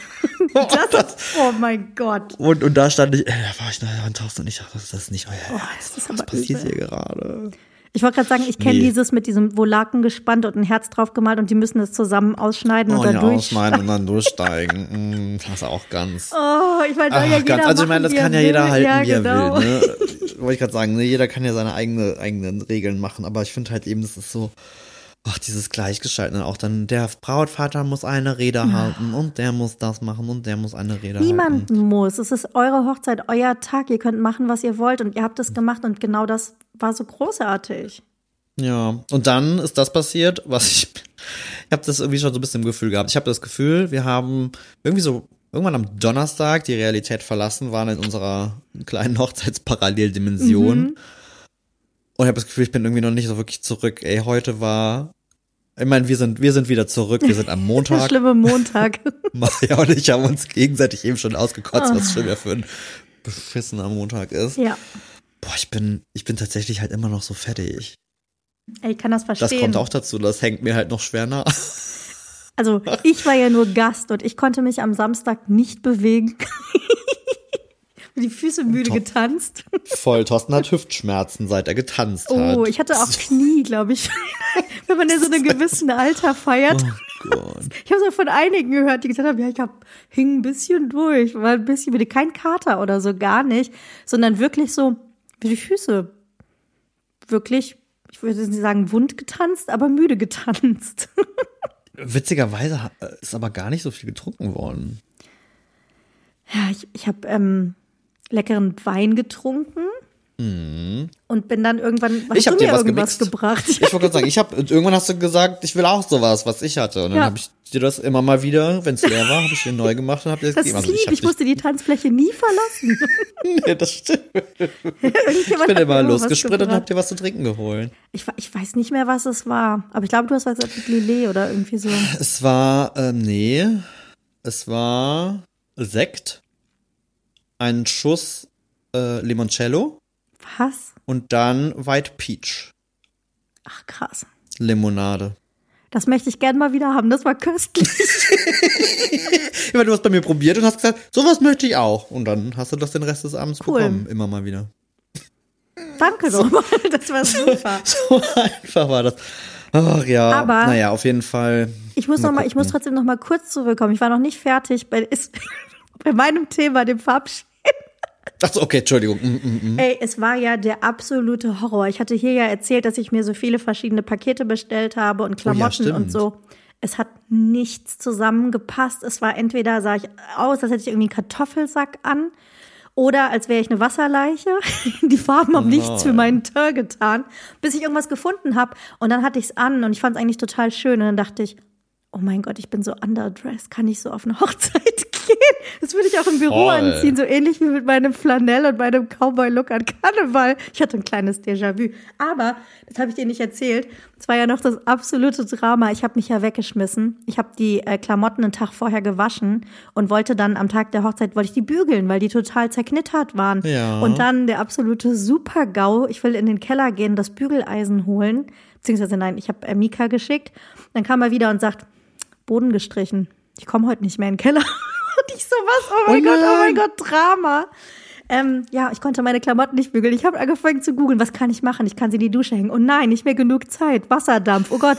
Das, das, oh mein Gott. Und, und da stand ich, äh, da war ich nachher an und ich dachte, das ist nicht euer oh, Ernst. Was passiert übel. hier gerade? Ich wollte gerade sagen, ich kenne nee. dieses mit diesem wo Laken gespannt und ein Herz drauf gemalt und die müssen es zusammen ausschneiden oh, und dann ja, ausschneiden und dann durchsteigen. mm, das ist auch ganz. Oh, ich meine, ja jeder Also ich meine, das kann ja jeder halten, ja, wie er genau. will. Ne? Wollte ich gerade sagen, ne? jeder kann ja seine eigene, eigenen Regeln machen, aber ich finde halt eben, das ist so. Ach, dieses Gleichgeschalten auch dann, der Brautvater muss eine Rede halten und der muss das machen und der muss eine Rede Niemand halten. Niemand muss. Es ist eure Hochzeit, euer Tag. Ihr könnt machen, was ihr wollt und ihr habt es gemacht und genau das war so großartig. Ja, und dann ist das passiert, was ich, ich habe das irgendwie schon so ein bisschen im Gefühl gehabt. Ich habe das Gefühl, wir haben irgendwie so irgendwann am Donnerstag die Realität verlassen, waren in unserer kleinen Hochzeitsparalleldimension. Mhm. Und ich habe das Gefühl, ich bin irgendwie noch nicht so wirklich zurück. Ey, heute war ich meine, wir sind, wir sind wieder zurück. Wir sind am Montag. Der schlimme Montag. Maria und ich haben uns gegenseitig eben schon ausgekotzt, oh. was schon wieder für ein beschissener Montag ist. Ja. Boah, ich bin, ich bin tatsächlich halt immer noch so fertig. Ich kann das verstehen. Das kommt auch dazu, das hängt mir halt noch schwer nach. Also, ich war ja nur Gast und ich konnte mich am Samstag nicht bewegen. die Füße müde Tor getanzt. Voll, Thorsten hat Hüftschmerzen, seit er getanzt oh, hat. Oh, ich hatte auch Knie, glaube ich. Wenn man ja so ein gewissen Alter feiert. Oh Gott. Ich habe es von einigen gehört, die gesagt haben, ja, ich hab, hing ein bisschen durch, war ein bisschen müde. Kein Kater oder so, gar nicht, sondern wirklich so, wie die Füße wirklich, ich würde nicht sagen wund getanzt, aber müde getanzt. Witzigerweise ist aber gar nicht so viel getrunken worden. Ja, ich, ich habe ähm, leckeren Wein getrunken. Mhm. Und bin dann irgendwann, hast ich hab du mir was irgendwas gemixt. gebracht? Ich wollte gerade sagen, ich habe irgendwann hast du gesagt, ich will auch sowas, was ich hatte. Und dann ja. habe ich dir das immer mal wieder, wenn es leer war, habe ich dir neu gemacht und habe dir das, das gegeben. Also ich, ich musste die Tanzfläche nie verlassen. nee, das stimmt. ich bin immer losgesprintet und hab dir was zu trinken geholt. Ich, ich weiß nicht mehr, was es war. Aber ich glaube, du hast was mit Lillet oder irgendwie so. Es war, ähm, nee, es war Sekt, ein Schuss äh, Limoncello was? Und dann White Peach. Ach, krass. Limonade. Das möchte ich gern mal wieder haben. Das war köstlich. ich meine, du hast bei mir probiert und hast gesagt, sowas möchte ich auch. Und dann hast du das den Rest des Abends cool. bekommen. Immer mal wieder. Danke so, nochmal. Das war super. So, so einfach war das. Ach ja. Aber naja, auf jeden Fall. Ich muss noch mal, ich muss trotzdem noch mal kurz zurückkommen. Ich war noch nicht fertig bei, ist, bei meinem Thema, dem Verabschieden. dachte, okay, Entschuldigung. Mm, mm, mm. Ey, es war ja der absolute Horror. Ich hatte hier ja erzählt, dass ich mir so viele verschiedene Pakete bestellt habe und Klamotten oh ja, und so. Es hat nichts zusammengepasst. Es war entweder sah ich aus, als hätte ich irgendwie einen Kartoffelsack an oder als wäre ich eine Wasserleiche. Die Farben haben nichts für meinen Tör getan, bis ich irgendwas gefunden habe. Und dann hatte ich es an und ich fand es eigentlich total schön. Und dann dachte ich, oh mein Gott, ich bin so underdressed, kann ich so auf eine Hochzeit gehen? Das würde ich auch im Büro Voll. anziehen, so ähnlich wie mit meinem Flanell und meinem Cowboy-Look an Karneval. Ich hatte ein kleines Déjà-vu. Aber, das habe ich dir nicht erzählt, es war ja noch das absolute Drama. Ich habe mich ja weggeschmissen. Ich habe die äh, Klamotten einen Tag vorher gewaschen und wollte dann am Tag der Hochzeit, wollte ich die bügeln, weil die total zerknittert waren. Ja. Und dann der absolute Super-GAU. Ich will in den Keller gehen, das Bügeleisen holen. Beziehungsweise nein, ich habe äh, Mika geschickt. Dann kam er wieder und sagt, Boden gestrichen. Ich komme heute nicht mehr in den Keller. Und ich so, was? Oh mein oh Gott, oh mein Gott, Drama. Ähm, ja, ich konnte meine Klamotten nicht bügeln. Ich habe angefangen zu googeln, was kann ich machen? Ich kann sie in die Dusche hängen. Oh nein, nicht mehr genug Zeit. Wasserdampf. Oh Gott.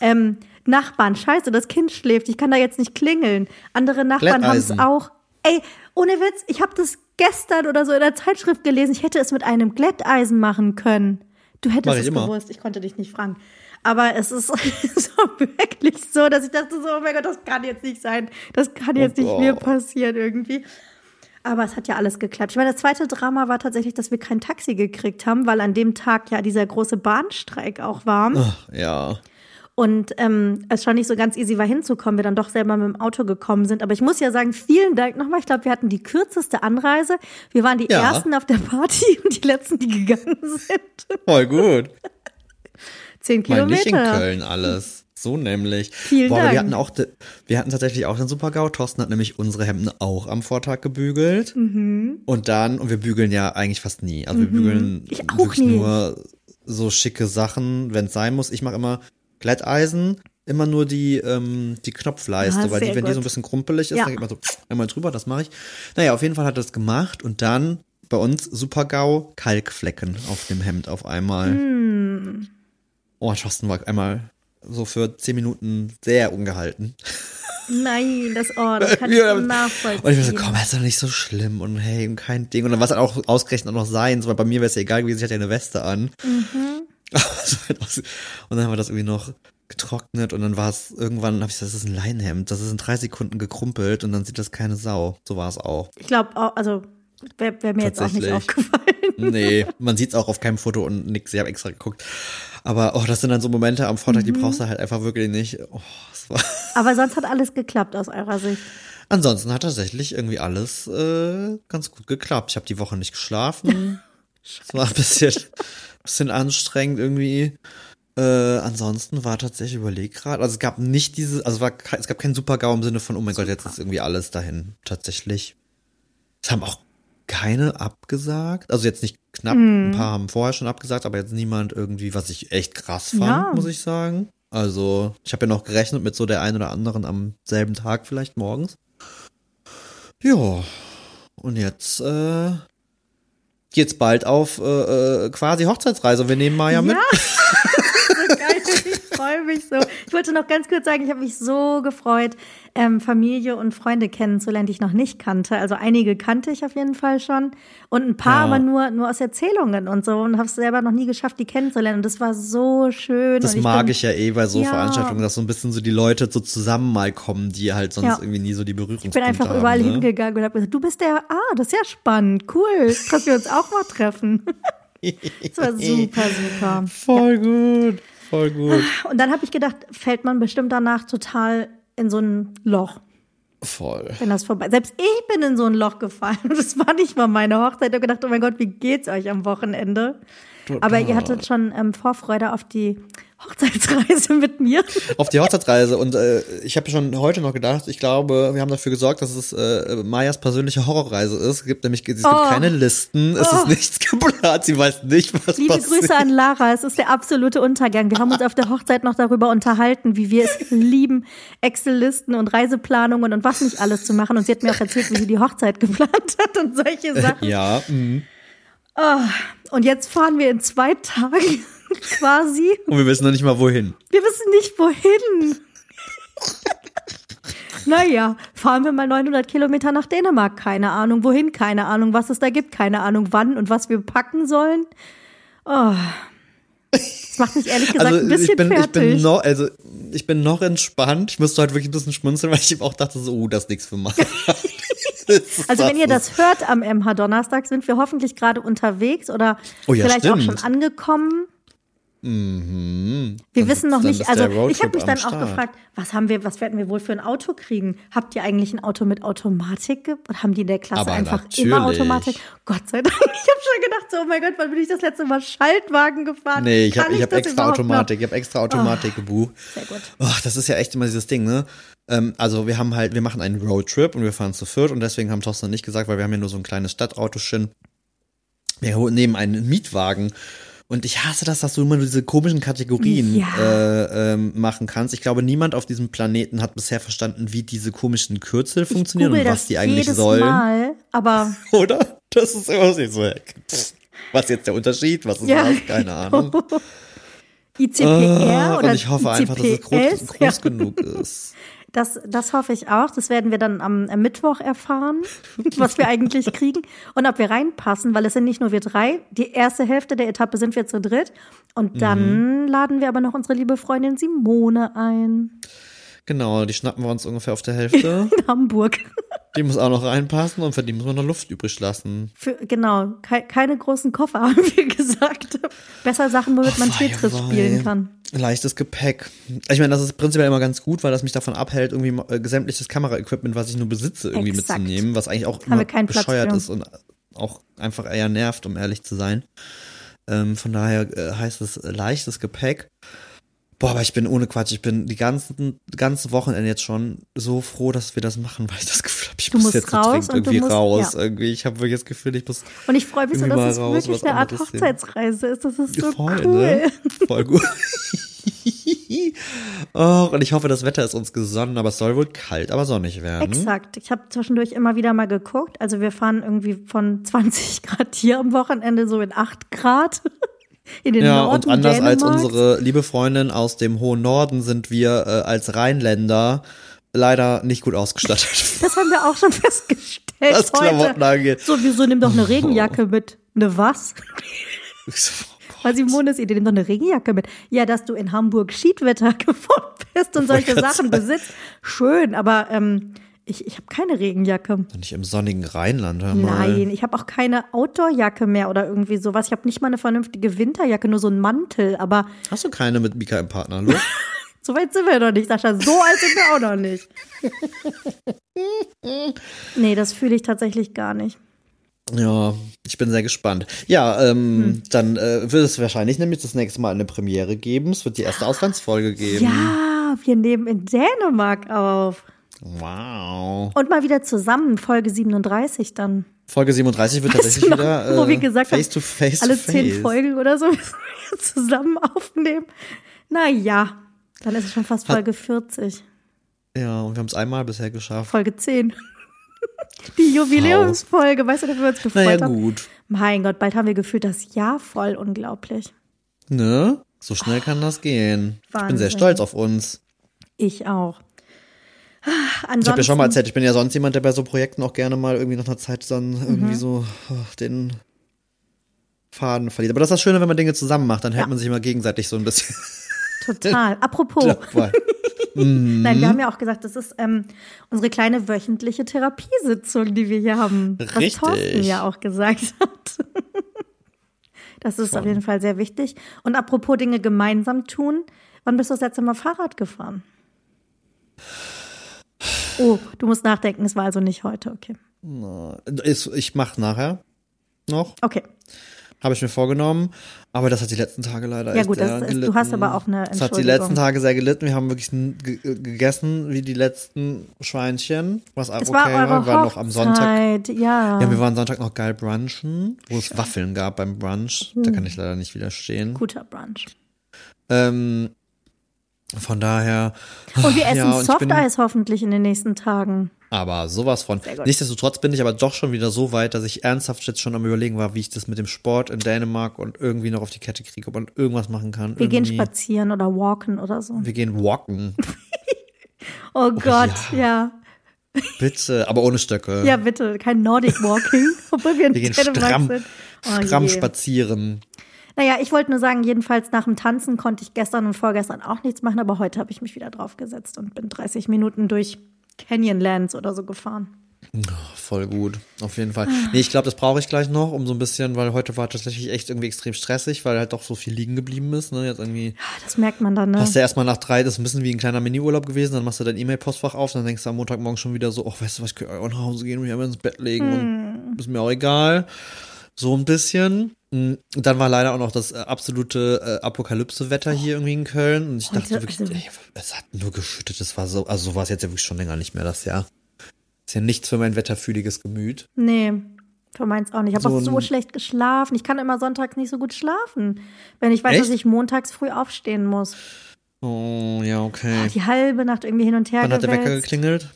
Ähm, Nachbarn, scheiße, das Kind schläft. Ich kann da jetzt nicht klingeln. Andere Nachbarn haben es auch. Ey, ohne Witz, ich habe das gestern oder so in der Zeitschrift gelesen. Ich hätte es mit einem Glätteisen machen können. Du hättest es immer. gewusst. Ich konnte dich nicht fragen. Aber es ist so wirklich so, dass ich dachte so, oh mein Gott, das kann jetzt nicht sein. Das kann jetzt oh nicht mir passieren irgendwie. Aber es hat ja alles geklappt. Ich meine, das zweite Drama war tatsächlich, dass wir kein Taxi gekriegt haben, weil an dem Tag ja dieser große Bahnstreik auch war. Ach, ja. Und ähm, es schon nicht so ganz easy war hinzukommen, wir dann doch selber mit dem Auto gekommen sind. Aber ich muss ja sagen, vielen Dank nochmal. Ich glaube, wir hatten die kürzeste Anreise. Wir waren die ja. Ersten auf der Party und die Letzten, die gegangen sind. Voll gut. Zehn Kilometer. Mal nicht in Köln alles. So nämlich. Vielen Boah, Dank. Wir hatten auch, wir hatten tatsächlich auch den Super-GAU. Thorsten hat nämlich unsere Hemden auch am Vortag gebügelt. Mhm. Und dann, und wir bügeln ja eigentlich fast nie. Also wir mhm. bügeln wirklich nie. nur so schicke Sachen, wenn es sein muss. Ich mache immer Glätteisen, immer nur die, ähm, die Knopfleiste, ah, weil die, wenn gut. die so ein bisschen krumpelig ist, ja. dann geht man so einmal drüber, das mache ich. Naja, auf jeden Fall hat er das gemacht und dann bei uns Super-GAU, Kalkflecken auf dem Hemd auf einmal. Mm. Oh, Thorsten war einmal so für zehn Minuten sehr ungehalten. Nein, das, oh, das kann ich nachvollziehen. Und ich war so, komm, das ist doch nicht so schlimm und hey, und kein Ding. Und dann war es dann auch ausgerechnet noch sein, weil bei mir wäre es ja egal gewesen, ich hatte ja eine Weste an. Mhm. und dann haben wir das irgendwie noch getrocknet und dann war es irgendwann, habe ich gesagt, das ist ein Leinhemd, das ist in drei Sekunden gekrumpelt und dann sieht das keine Sau. So war es auch. Ich glaube, also wäre wär mir jetzt auch nicht aufgefallen. Nee, man sieht es auch auf keinem Foto und nix. Ich habe extra geguckt. Aber oh, das sind dann so Momente am Vortag, mhm. die brauchst du halt einfach wirklich nicht. Oh, Aber sonst hat alles geklappt aus eurer Sicht. Ansonsten hat tatsächlich irgendwie alles äh, ganz gut geklappt. Ich habe die Woche nicht geschlafen. Es war ein bisschen, bisschen anstrengend irgendwie. Äh, ansonsten war tatsächlich überlegt gerade, also es gab nicht diese, also war, es gab keinen Super-GAU im Sinne von, oh mein. Gott, jetzt ist irgendwie alles dahin. Tatsächlich. Es haben auch keine abgesagt. Also jetzt nicht knapp, mm. ein paar haben vorher schon abgesagt, aber jetzt niemand irgendwie, was ich echt krass fand, ja. muss ich sagen. Also ich habe ja noch gerechnet mit so der einen oder anderen am selben Tag vielleicht morgens. Ja, und jetzt äh, geht's bald auf äh, äh quasi Hochzeitsreise. Wir nehmen Maya ja. mit. ich freue mich so. Ich wollte noch ganz kurz sagen, ich habe mich so gefreut, ähm, Familie und Freunde kennenzulernen, die ich noch nicht kannte. Also einige kannte ich auf jeden Fall schon und ein paar ja. aber nur, nur aus Erzählungen und so und habe es selber noch nie geschafft, die kennenzulernen. Und das war so schön. Das mag bin, ich ja eh bei so ja. Veranstaltungen, dass so ein bisschen so die Leute so zusammen mal kommen, die halt sonst ja. irgendwie nie so die Berührungspunkte haben. Ich bin einfach überall ne? hingegangen und habe gesagt, du bist der, ah, das ist ja spannend, cool, dass wir uns auch mal treffen. das war super, super. Voll gut. Voll gut. Und dann habe ich gedacht, fällt man bestimmt danach total in so ein Loch. Voll. Wenn das vorbei. Selbst ich bin in so ein Loch gefallen. Das war nicht mal meine Hochzeit. Ich habe gedacht, oh mein Gott, wie geht's euch am Wochenende? Total. Aber ihr hattet schon ähm, Vorfreude auf die Hochzeitsreise mit mir. Auf die Hochzeitsreise. Und äh, ich habe schon heute noch gedacht, ich glaube, wir haben dafür gesorgt, dass es äh, Mayas persönliche Horrorreise ist. Es gibt nämlich es oh. gibt keine Listen, es oh. ist nichts geplant, sie weiß nicht, was Liebe passiert. Liebe Grüße an Lara, es ist der absolute Untergang. Wir haben uns auf der Hochzeit noch darüber unterhalten, wie wir es lieben, Excel-Listen und Reiseplanungen und was nicht alles zu machen. Und sie hat mir auch erzählt, wie sie die Hochzeit geplant hat und solche Sachen. Ja. Mhm. Oh, und jetzt fahren wir in zwei Tagen quasi. Und wir wissen noch nicht mal wohin. Wir wissen nicht wohin. naja, fahren wir mal 900 Kilometer nach Dänemark. Keine Ahnung, wohin, keine Ahnung, was es da gibt, keine Ahnung, wann und was wir packen sollen. Oh. Das macht mich ehrlich gesagt also, ein bisschen ich bin, fertig. Ich bin noch, also ich bin noch entspannt. Ich musste halt wirklich ein bisschen schmunzeln, weil ich auch dachte so, oh, das ist nichts für mich. also wenn ihr das hört am MH Donnerstag, sind wir hoffentlich gerade unterwegs oder oh ja, vielleicht stimmt. auch schon angekommen. Mhm. Wir dann, wissen noch nicht, also ich habe mich dann auch gefragt, was haben wir, was werden wir wohl für ein Auto kriegen? Habt ihr eigentlich ein Auto mit Automatik? Und haben die in der Klasse Aber einfach natürlich. immer Automatik? Gott sei Dank. Ich habe schon gedacht, so, oh mein Gott, wann bin ich das letzte Mal Schaltwagen gefahren? Nee, ich habe ich hab extra Automatik, noch? ich habe extra Automatik oh, gebucht. Sehr gut. Oh, das ist ja echt immer dieses Ding, ne? Ähm, also wir haben halt, wir machen einen Roadtrip und wir fahren zu viert und deswegen haben Thorsten nicht gesagt, weil wir haben ja nur so ein kleines Stadtautoschen. Wir nehmen einen Mietwagen und ich hasse das, dass du immer nur diese komischen Kategorien ja. äh, ähm, machen kannst. Ich glaube, niemand auf diesem Planeten hat bisher verstanden, wie diese komischen Kürzel funktionieren und was die eigentlich sollen. Mal, aber Oder? Das ist immer so. Was ist jetzt der Unterschied? Was ist ja. das? Keine Ahnung. ICPR oh, oder Und ich hoffe ICPS? einfach, dass es groß, groß genug ist. Das, das hoffe ich auch. Das werden wir dann am, am Mittwoch erfahren, was wir eigentlich kriegen und ob wir reinpassen, weil es sind nicht nur wir drei. Die erste Hälfte der Etappe sind wir zu dritt. Und dann mhm. laden wir aber noch unsere liebe Freundin Simone ein. Genau, die schnappen wir uns ungefähr auf der Hälfte. In Hamburg. Die muss auch noch reinpassen und für die muss man noch Luft übrig lassen. Für, genau, ke keine großen Koffer, haben wir gesagt. Besser Sachen, womit oh, man Tetris spielen kann. Leichtes Gepäck. Ich meine, das ist prinzipiell immer ganz gut, weil das mich davon abhält, irgendwie äh, sämtliches Kameraequipment, was ich nur besitze, irgendwie Exakt. mitzunehmen, was eigentlich auch immer bescheuert ist und auch einfach eher nervt, um ehrlich zu sein. Ähm, von daher äh, heißt es äh, leichtes Gepäck. Boah, aber ich bin ohne Quatsch, ich bin die ganzen, ganzen Wochenende jetzt schon so froh, dass wir das machen, weil ich das Gefühl habe, ich du muss jetzt raus irgendwie musst, raus. Ja. Irgendwie, ich habe wirklich das Gefühl, ich muss. Und ich freue mich so, dass es raus, wirklich eine Art Hochzeitsreise ist. Das ist so Voll, cool. Ne? Voll gut. oh, und ich hoffe, das Wetter ist uns gesonnen, aber es soll wohl kalt, aber sonnig werden. Exakt. Ich habe zwischendurch immer wieder mal geguckt. Also wir fahren irgendwie von 20 Grad hier am Wochenende so in 8 Grad. In den ja, Norden und anders Dänemarks. als unsere liebe Freundin aus dem hohen Norden sind wir äh, als Rheinländer leider nicht gut ausgestattet. Das haben wir auch schon festgestellt. Was Klamotten angeht. So, wieso nimm doch eine Regenjacke mit? Eine was? Weil Simone ist, ihr nimm doch eine Regenjacke mit. Ja, dass du in Hamburg Schiedwetter gefunden bist und solche Sachen besitzt. Schön, aber ähm, ich, ich habe keine Regenjacke. Nicht im sonnigen Rheinland, hör mal. Nein, ich habe auch keine Outdoorjacke mehr oder irgendwie sowas. Ich habe nicht mal eine vernünftige Winterjacke, nur so einen Mantel, aber. Hast du keine mit Mika im Partner, Partnerlook? so weit sind wir noch nicht, Sascha. So alt sind wir auch noch nicht. nee, das fühle ich tatsächlich gar nicht. Ja, ich bin sehr gespannt. Ja, ähm, hm. dann äh, wird es wahrscheinlich nämlich das nächste Mal eine Premiere geben. Es wird die erste Auslandsfolge geben. Ja, wir nehmen in Dänemark auf. Wow. Und mal wieder zusammen, Folge 37 dann. Folge 37 wird tatsächlich noch, wieder äh, wo wir gesagt face to face alle to zehn. Folgen oder so zusammen aufnehmen. Naja, dann ist es schon fast Folge Hat, 40. Ja, und wir haben es einmal bisher geschafft. Folge 10. Die Jubiläumsfolge, weißt du, dafür wir uns gefreut naja, gut. Mein Gott, bald haben wir gefühlt das Jahr voll, unglaublich. Ne? So schnell kann das gehen. Wahnsinn. Ich bin sehr stolz auf uns. Ich auch. Ansonsten, ich habe ja schon mal erzählt, ich bin ja sonst jemand, der bei so Projekten auch gerne mal irgendwie nach einer Zeit dann mhm. irgendwie so den Faden verliert. Aber das ist das Schöne, wenn man Dinge zusammen macht, dann hält man sich immer gegenseitig so ein bisschen. Total. Apropos. mhm. Nein, wir haben ja auch gesagt, das ist ähm, unsere kleine wöchentliche Therapiesitzung, die wir hier haben. Richtig. Was Thorsten ja auch gesagt hat. das ist Von. auf jeden Fall sehr wichtig. Und apropos Dinge gemeinsam tun, wann bist du das letzte Mal Fahrrad gefahren? Oh, du musst nachdenken, es war also nicht heute, okay. Ich mache nachher noch. Okay. Habe ich mir vorgenommen, aber das hat die letzten Tage leider ja, gut, das, gelitten. du hast aber auch eine Das hat die letzten Tage sehr gelitten. Wir haben wirklich gegessen wie die letzten Schweinchen, was auch es okay war. Wir waren noch am Sonntag. Ja. ja, wir waren Sonntag noch geil brunchen, wo es Waffeln gab beim Brunch. Da kann ich leider nicht widerstehen. Guter Brunch. Ähm, von daher. Und wir essen ja, Softeis hoffentlich in den nächsten Tagen. Aber sowas von. Nichtsdestotrotz bin ich aber doch schon wieder so weit, dass ich ernsthaft jetzt schon am überlegen war, wie ich das mit dem Sport in Dänemark und irgendwie noch auf die Kette kriege, ob man irgendwas machen kann. Wir irgendwie. gehen spazieren oder walken oder so. Wir gehen walken. oh Gott, oh, ja. ja. Bitte, aber ohne Stöcke. Ja, bitte, kein Nordic Walking, obwohl wir in Wir gehen Dänemark stramm, sind. Oh stramm je. spazieren. Naja, ich wollte nur sagen, jedenfalls nach dem Tanzen konnte ich gestern und vorgestern auch nichts machen, aber heute habe ich mich wieder draufgesetzt und bin 30 Minuten durch Canyonlands oder so gefahren. Voll gut, auf jeden Fall. Nee, ich glaube, das brauche ich gleich noch, um so ein bisschen, weil heute war tatsächlich echt irgendwie extrem stressig, weil halt doch so viel liegen geblieben ist. Ne? Jetzt irgendwie Das merkt man dann, ne? hast du erstmal nach drei, das ist ein bisschen wie ein kleiner Mini-Urlaub gewesen, dann machst du dein E-Mail-Postfach auf, dann denkst du am Montagmorgen schon wieder so, ach, weißt du was, ich kann auch nach Hause gehen und mich einfach ins Bett legen Hm. und ist mir auch egal. So ein bisschen. Mm, Und dann war leider auch noch das äh, absolute äh, Apokalypse-Wetter hier irgendwie in Köln. Und ich Heute, dachte wirklich, ey, es hat nur geschüttet. Das war so, also so war es jetzt ja wirklich schon länger nicht mehr das Jahr. Ist ja nichts für mein wetterfühliges Gemüt. Nee, für meins auch nicht. Ich habe So auch so schlecht geschlafen. Ich kann immer sonntags nicht so gut schlafen, wenn ich weiß, dass Echt? ich montags früh aufstehen muss. Oh, ja, okay. Die halbe Nacht irgendwie hin und her Wann hat der Wecker gewälzt. geklingelt?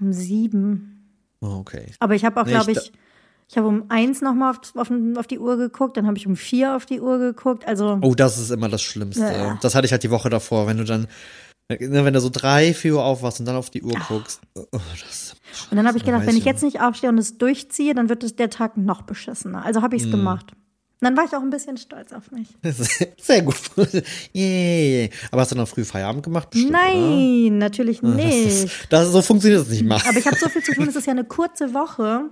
Um sieben. Oh, okay. Aber ich habe auch, Nee, glaube ich ich, ich habe um eins nochmal auf, auf, auf die Uhr geguckt, dann habe ich um vier auf die Uhr geguckt. Also, Oh, das ist immer das Schlimmste. Ja. Das hatte ich halt die Woche davor, wenn du dann, ne, wenn du so drei, vier Uhr aufwachst und dann auf die Uhr guckst. Oh, das, und dann habe ich gedacht, wenn ich jetzt nicht aufstehe und es durchziehe, dann wird es der Tag noch beschissener. Also habe ich es Mhm. gemacht. Und dann war ich auch ein bisschen stolz auf mich. sehr gut. Yay. Aber hast du noch früh Feierabend gemacht? Bestimmt, Oder? Nein, natürlich Das nicht. ist, das, so funktioniert das nicht mal. Aber ich habe so viel zu tun, es ist ja eine kurze Woche.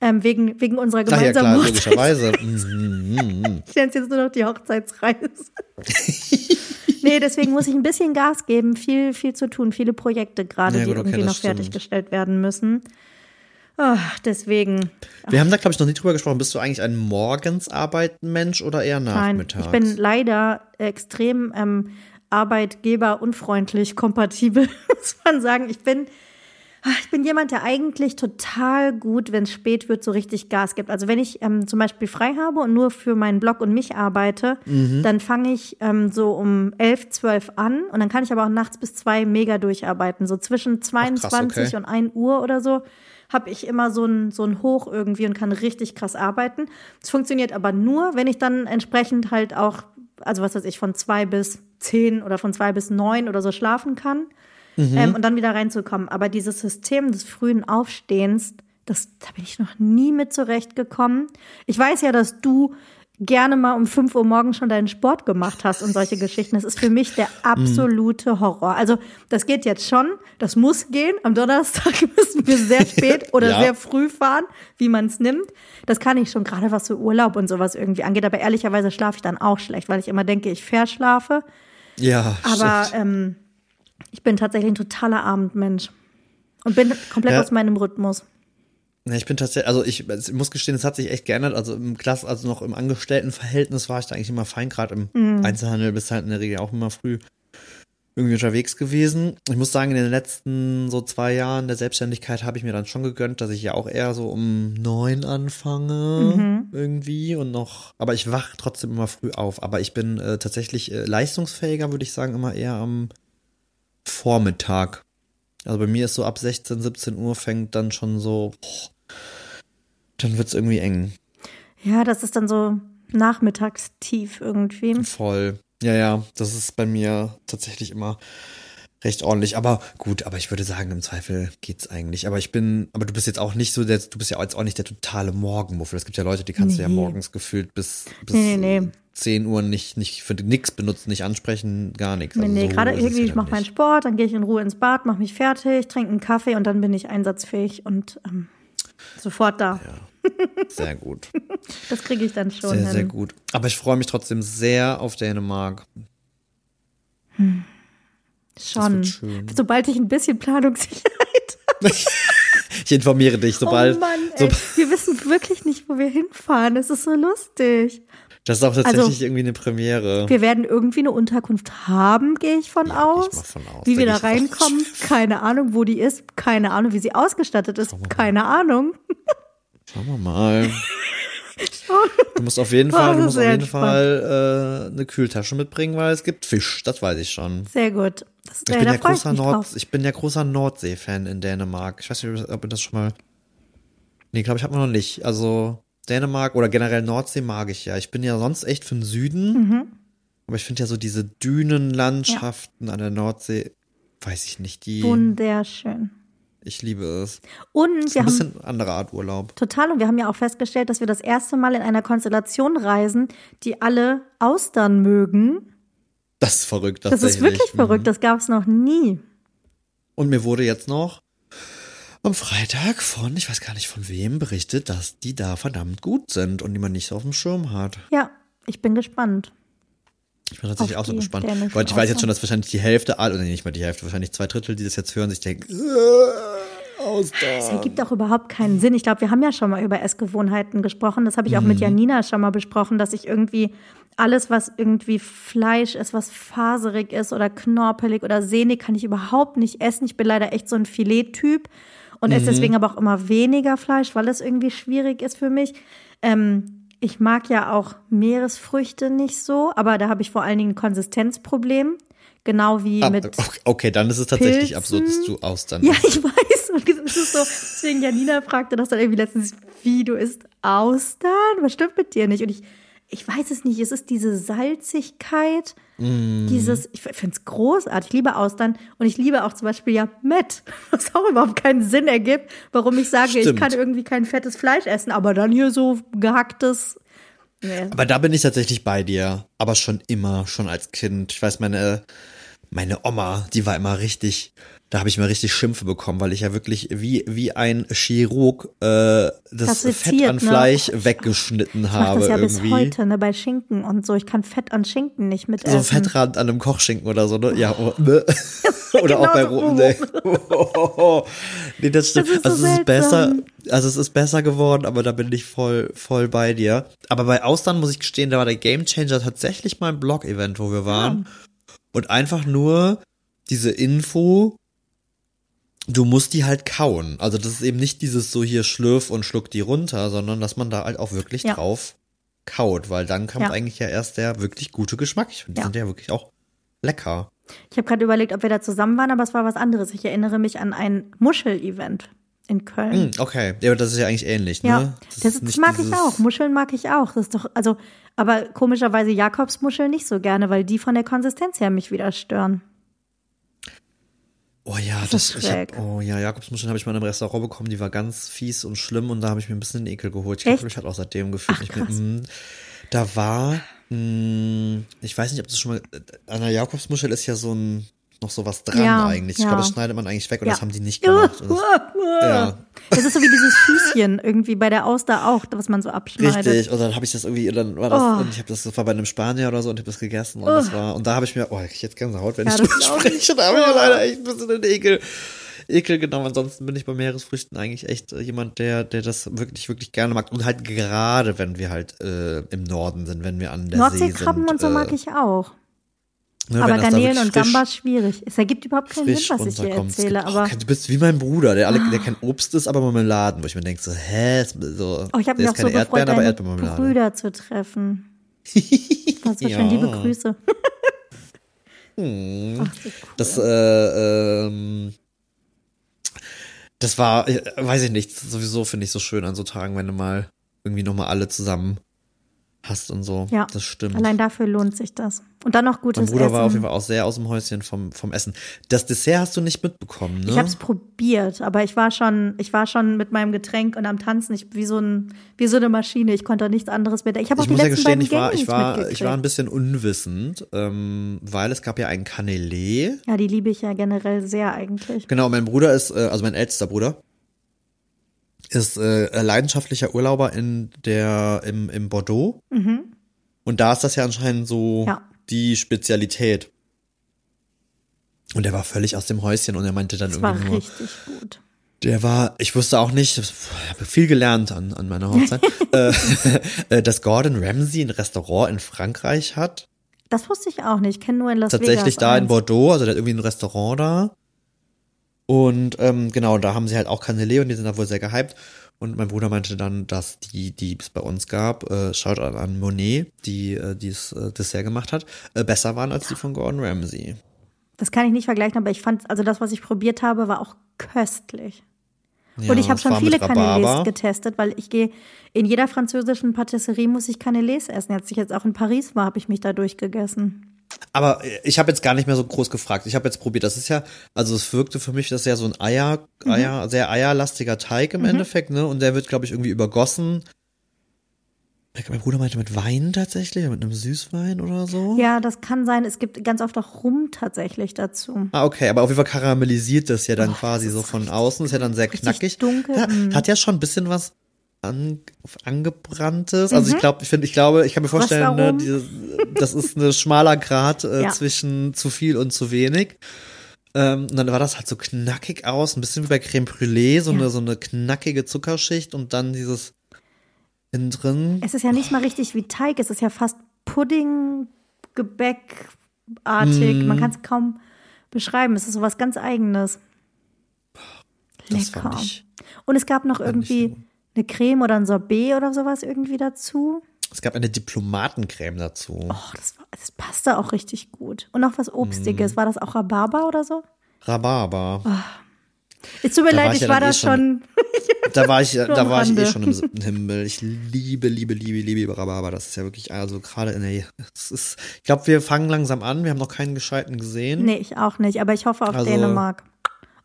Ähm, wegen, wegen unserer Ach ja, klar, gemeinsamen Hochzeit. logischerweise. Mhm, mhm, mhm. Ich nenne es jetzt nur noch die Hochzeitsreise. nee, deswegen muss ich ein bisschen Gas geben. Viel, viel zu tun. Viele Projekte gerade, Ja, die gut, okay, irgendwie noch stimmt. fertiggestellt werden müssen. Ach, deswegen. Wir haben da, glaube ich, noch nie drüber gesprochen. Bist du eigentlich ein morgens arbeiten Mensch oder eher Nein, nachmittags? ich bin leider extrem ähm, arbeitgeberunfreundlich kompatibel, muss man sagen. Ich bin, ich bin jemand, der eigentlich total gut, wenn es spät wird, so richtig Gas gibt. Also wenn ich ähm, zum Beispiel frei habe und nur für meinen Blog und mich arbeite, Mhm. dann fange ich ähm, so um 11, 12 an und dann kann ich aber auch nachts bis zwei mega durcharbeiten. So zwischen 22 okay. und 1 Uhr oder so habe ich immer so ein, so ein Hoch irgendwie und kann richtig krass arbeiten. Es funktioniert aber nur, wenn ich dann entsprechend halt auch, also was weiß ich, von zwei bis zehn oder von zwei bis neun oder so schlafen kann ähm, und dann wieder reinzukommen. Aber dieses System des frühen Aufstehens, das, da bin ich noch nie mit zurechtgekommen. Ich weiß ja, dass du gerne mal um 5 Uhr morgens schon deinen Sport gemacht hast und solche Geschichten. Das ist für mich der absolute Horror. Also das geht jetzt schon, das muss gehen. Am Donnerstag müssen wir sehr spät oder Ja. sehr früh fahren, wie man es nimmt. Das kann ich schon, gerade was so Urlaub und sowas irgendwie angeht. Aber ehrlicherweise schlafe ich dann auch schlecht, weil ich immer denke, ich verschlafe. ja, Aber stimmt. ähm, ich bin tatsächlich ein totaler Abendmensch. Und bin komplett Ja. aus meinem Rhythmus. Ich bin tatsächlich, also ich, ich muss gestehen, es hat sich echt geändert. Also im Klass, also noch im Angestelltenverhältnis war ich da eigentlich immer fein. Gerade im Mhm. Einzelhandel bist halt in der Regel auch immer früh irgendwie unterwegs gewesen. Ich muss sagen, in den letzten so zwei Jahren der Selbstständigkeit habe ich mir dann schon gegönnt, dass ich ja auch eher so um neun anfange Mhm. irgendwie und noch, aber ich wach trotzdem immer früh auf. Aber ich bin äh, tatsächlich äh, leistungsfähiger, würde ich sagen, immer eher am Vormittag. Also bei mir ist so ab 16, 17 Uhr fängt dann schon so, boah, dann wird's irgendwie eng. Ja, das ist dann so nachmittagstief irgendwie. Voll. Ja, ja, das ist bei mir tatsächlich immer recht ordentlich. Aber gut, aber ich würde sagen, im Zweifel geht's eigentlich. Aber ich bin, aber du bist jetzt auch nicht so der, du bist ja jetzt auch nicht der totale Morgenmuffel. Es gibt ja Leute, die kannst du ja Nee. morgens gefühlt bis, bis Nee, nee, nee. 10 Uhr nicht, nicht für nix benutzen, nicht ansprechen, gar nichts. Nee, Also nee, so gerade irgendwie, ja ich mache meinen. Sport, dann gehe ich in Ruhe ins Bad, mache mich fertig, trinke einen Kaffee und dann bin ich einsatzfähig und ähm, sofort da. Sehr gut. Das kriege ich dann schon Sehr, hin. sehr gut. Aber ich freue mich trotzdem sehr auf Dänemark. Schon. Sobald ich ein bisschen Planungssicherheit Ich informiere dich, sobald. oh Mann, ey, wir wissen wirklich nicht, wo wir hinfahren. Es ist so lustig. das ist auch tatsächlich Also, irgendwie eine Premiere. Wir werden irgendwie eine Unterkunft haben, gehe ich von Ja, ich aus. mal von aus. Wie Da wir da ich reinkommen, keine Ahnung, wo die ist, keine Ahnung, wie sie ausgestattet ist, keine Ahnung. Schauen wir mal. Du musst auf jeden Oh, Fall, du musst auf jeden entspannt. Fall äh, eine Kühltasche mitbringen, weil es gibt Fisch, das weiß ich schon. Sehr gut. Ich äh, bin ja freu ich großer mich Nord, ich bin ja großer Nordsee-Fan in Dänemark. Ich weiß nicht, ob ihr das schon mal. Nee, glaube ich, hat man noch nicht. Also Dänemark oder generell Nordsee mag ich ja. Ich bin ja sonst echt für den Süden. Mhm. Aber ich finde ja so diese Dünenlandschaften an der Nordsee, weiß ich nicht, die. Wunderschön. Ich liebe es. Und ist wir ein haben bisschen andere Art Urlaub. total und wir haben ja auch festgestellt, dass wir das erste Mal in einer Konstellation reisen, die alle Austern mögen. Das ist verrückt, Das ist wirklich Mhm. verrückt, das gab es noch nie. Und mir wurde jetzt noch am Freitag von, ich weiß gar nicht von wem, berichtet, dass die da verdammt gut sind und die man nicht so auf dem Schirm hat. Ja, ich bin gespannt. Ich bin tatsächlich auch so gespannt. Weil ich weiß jetzt schon, dass wahrscheinlich die Hälfte, oder nicht mal die Hälfte, wahrscheinlich zwei Drittel, die das jetzt hören, sich denken, äh, Es Austern. ergibt auch überhaupt keinen Sinn. Ich glaube, wir haben ja schon mal über Essgewohnheiten gesprochen. Das habe ich auch Mhm. mit Janina schon mal besprochen, dass ich irgendwie alles, was irgendwie Fleisch ist, was faserig ist oder knorpelig oder sehnig, kann ich überhaupt nicht essen. Ich bin leider echt so ein Filettyp und Mhm. esse deswegen aber auch immer weniger Fleisch, weil es irgendwie schwierig ist für mich. Ähm, ich mag ja auch Meeresfrüchte nicht so, aber da habe ich vor allen Dingen ein Konsistenzproblem. Genau wie Ah, mit okay, dann ist es tatsächlich Pilzen. absurd, dass du Austern ja, ich weiß. Und es ist so, deswegen Janina fragte das dann irgendwie letztens, wie du isst Austern? Was stimmt mit dir nicht? Und ich, ich weiß es nicht. Es ist diese Salzigkeit, Mm. dieses, ich finde es großartig. Ich liebe Austern und ich liebe auch zum Beispiel ja Met, was auch überhaupt keinen Sinn ergibt, warum ich sage, ich Stimmt. kann irgendwie kein fettes Fleisch essen, aber dann hier so gehacktes. Nee. Aber da bin ich tatsächlich bei dir. Aber schon immer, schon als Kind. Ich weiß, meine, meine Oma, die war immer richtig, da habe ich mal richtig Schimpfe bekommen, weil ich ja wirklich wie, wie ein Chirurg äh, das Fett an ne? Fleisch weggeschnitten Ich habe das ja irgendwie. bis heute, ne, bei Schinken und so. Ich kann Fett an Schinken nicht mit So essen. Fettrand an einem Kochschinken oder so, ne? Ja, oh, ne? Oder auch bei roten. Nee. nee, das stimmt. Das ist so also es ist besser, also es ist besser geworden, aber da bin ich voll, voll bei dir. Aber bei Austern muss ich gestehen, da war der Gamechanger tatsächlich mal ein Blog-Event, wo wir waren. Und einfach nur diese Info, du musst die halt kauen. Also das ist eben nicht dieses so hier schlürf und schluck die runter, sondern dass man da halt auch wirklich Ja. drauf kaut, weil dann kommt Ja. eigentlich ja erst der wirklich gute Geschmack. Ich finde, die Ja. sind ja wirklich auch lecker. Ich habe gerade überlegt, ob wir da zusammen waren, aber es war was anderes. Ich erinnere mich an ein Muschel-Event in Köln. Hm, okay, ja, aber das ist ja eigentlich ähnlich, Ja, ne? das, das, ist nicht mag ich auch. Muscheln mag ich auch. Das ist doch, also, aber komischerweise Jakobsmuscheln nicht so gerne, weil die von der Konsistenz her mich wieder stören. Oh ja, Das das, hab, oh ja, Jakobsmuscheln habe ich mal in einem Restaurant bekommen, die war ganz fies und schlimm und da habe ich mir ein bisschen den Ekel geholt. Ich glaube, ich hatte auch seitdem gefühlt nicht mehr. mm, Da war, mm, ich weiß nicht, ob das schon mal, an der Jakobsmuschel ist ja so ein, noch so was dran Ja, eigentlich. Ich ja. glaube, das schneidet man eigentlich weg und Ja. das haben die nicht gemacht. Das, ja. Das ist so wie dieses Füßchen irgendwie bei der Auster auch, was man so abschneidet. Richtig, und dann habe ich das irgendwie, dann war das, Oh. und ich habe das, das war bei einem Spanier oder so und habe das gegessen und das war, und da habe ich mir, oh, ich jetzt Gänsehaut, wenn Ja, ich drüber spreche, da habe ich Oh. leider echt ein bisschen den Ekel, Ekel genommen. Ansonsten bin ich bei Meeresfrüchten eigentlich echt äh, jemand, der, der das wirklich, wirklich gerne mag und halt gerade, wenn wir halt äh, im Norden sind, wenn wir an der See sind. Nordseekrabben und so äh, mag ich auch. Ne, aber Garnelen und Gambas schwierig. Es ergibt überhaupt keinen Sinn, was ich hier erzähle. gibt- Aber oh, du bist wie mein Bruder, der, alle, der kein Obst ist, aber Marmeladen, wo ich mir denke so, hä, so, oh, ich habe mich auch so gefreut, Erdbeeren, aber deine. Brüder zu treffen. Das war schön. Ja. Liebe Grüße. Hm. Ach, so cool. Das, äh, ähm, das war, äh, weiß ich nicht, sowieso finde ich so schön an so Tagen, wenn du mal irgendwie nochmal alle zusammen hast und so. Ja, Das stimmt. Allein dafür lohnt sich das. Und dann noch gutes mein Bruder Essen. war auf jeden Fall auch sehr aus dem Häuschen vom, vom Essen. Das Dessert hast du nicht mitbekommen, ne? Ich habe es probiert, aber ich war schon, ich war schon mit meinem Getränk und am Tanzen ich, wie so ein, wie so eine Maschine. Ich konnte nichts anderes mehr. Ich habe auch ich die muss ja letzten gestehen, beiden ich war, Gänge ich war, ich war ein bisschen unwissend, ähm, weil es gab ja einen Canelé. ja, die liebe ich ja generell sehr eigentlich. Genau, mein Bruder ist, äh, also mein ältester Bruder, ist äh, leidenschaftlicher Urlauber in der, im, im Bordeaux. Und da ist das ja anscheinend so Ja. die Spezialität. Und der war völlig aus dem Häuschen und er meinte dann Das war irgendwie nur, richtig gut. der war, ich wusste auch nicht, ich habe viel gelernt an, an meiner Hochzeit, äh, äh, dass Gordon Ramsay ein Restaurant in Frankreich hat. Das wusste ich auch nicht. Ich kenne nur in Las tatsächlich Vegas. da in eins. Bordeaux, also der hat irgendwie ein Restaurant da. Und ähm, genau, da haben sie halt auch Canelé und die sind da wohl sehr gehypt. Und mein Bruder meinte dann, dass die, die es bei uns gab, äh, schaut an, an Monet, die äh, dieses äh, Dessert gemacht hat, äh, besser waren als die von Gordon Ramsay. Das kann ich nicht vergleichen, aber ich fand, also das, was ich probiert habe, war auch köstlich. Ja, und ich habe schon viele. Canelés getestet, weil ich gehe in jeder französischen Patisserie muss ich Canelés essen. Als ich jetzt auch in Paris war, habe ich mich da durchgegessen. Aber ich habe jetzt gar nicht mehr so groß gefragt. Ich habe jetzt probiert. Das ist ja, also es wirkte für mich, das ist ja so ein Eier, mhm. Eier, sehr eierlastiger Teig im mhm. Endeffekt, ne? Und der wird, glaube ich, irgendwie übergossen. Mein Bruder meinte mit Wein tatsächlich, mit einem Süßwein oder so. Ja, das kann sein. Es gibt ganz oft auch Rum tatsächlich dazu. Ah, okay, aber auf jeden Fall karamellisiert das ja dann oh, quasi so von außen. Ist ja dann sehr knackig. Dunkel. Ja, mhm. hat ja schon ein bisschen was an, angebranntes. Also mhm. ich glaube, ich finde, ich glaube, ich kann mir vorstellen, ne, diese, das ist ein schmaler Grad äh, ja. zwischen zu viel und zu wenig. Ähm, und dann war das halt so knackig aus, ein bisschen wie bei Creme Brûlée, so ja. eine so eine knackige Zuckerschicht und dann dieses innen drin. Es ist ja nicht mal richtig wie Teig, es ist ja fast Pudding, Gebäckartig. Mm. Man kann es kaum beschreiben. Es ist so was ganz Eigenes. Lecker. Und es gab noch irgendwie eine Creme oder ein Sorbet oder sowas irgendwie dazu. Es gab eine Diplomatencreme dazu. Oh, das, war, das passte auch richtig gut. Und noch was Obstiges. Mm. War das auch Rhabarber oder so? Rhabarber. Oh. Es tut mir leid, ich, ich war da schon. da war ich, da war ich eh schon im siebten Himmel. Ich liebe, liebe, liebe, liebe Rhabarber. Das ist ja wirklich, also gerade in der, es ist, ich glaube, wir fangen langsam an. Wir haben noch keinen gescheiten gesehen. Nee, ich auch nicht, aber ich hoffe auf also, Dänemark.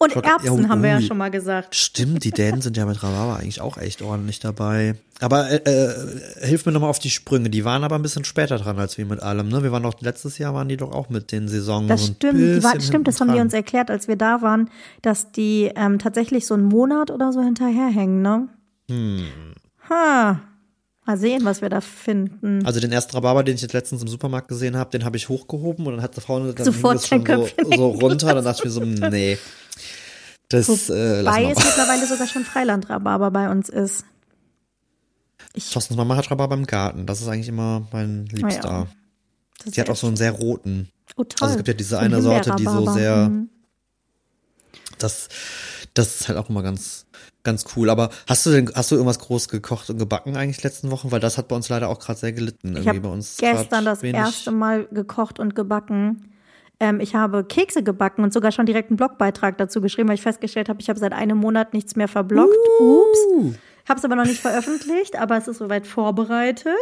Und Erbsen ja, haben wir ja schon mal gesagt. Stimmt, die Dänen sind ja mit Rhabarber eigentlich auch echt ordentlich dabei. Aber äh, äh, hilf mir nochmal auf die Sprünge. Die waren aber ein bisschen später dran als wir mit allem. Ne? Wir waren doch letztes Jahr waren die doch auch mit den Saisons. Das stimmt, war, stimmt. Das haben die uns erklärt, als wir da waren, dass die ähm, tatsächlich so einen Monat oder so hinterherhängen. Ne? Hm. Ha. Mal sehen, was wir da finden. Also den ersten Rhabarber, den ich jetzt letztens im Supermarkt gesehen habe, den habe ich hochgehoben und dann hat die Frau dann Sofort schon so, so, runter. Dann dachte ich mir so, nee. Das, Wobei äh, es mittlerweile sogar schon Freiland-Rhabarber bei uns ist. Ich Thorstens Mama hat Rhabarber im Garten. Das ist eigentlich immer mein Liebster. Ah, ja. Die hat auch so einen sehr roten. Oh, toll. Also es gibt ja diese eine Sorte, die so sehr. Mhm. Das, das ist halt auch immer ganz, ganz cool. Aber hast du denn, hast du irgendwas groß gekocht und gebacken eigentlich letzten Wochen? Weil das hat bei uns leider auch gerade sehr gelitten. Ich habe gestern das erste Mal gekocht und gebacken. Ähm, ich habe Kekse gebacken und sogar schon direkt einen Blogbeitrag dazu geschrieben, weil ich festgestellt habe, ich habe seit einem Monat nichts mehr verbloggt. Uh. Ups. Habe es aber noch nicht veröffentlicht, aber es ist soweit vorbereitet.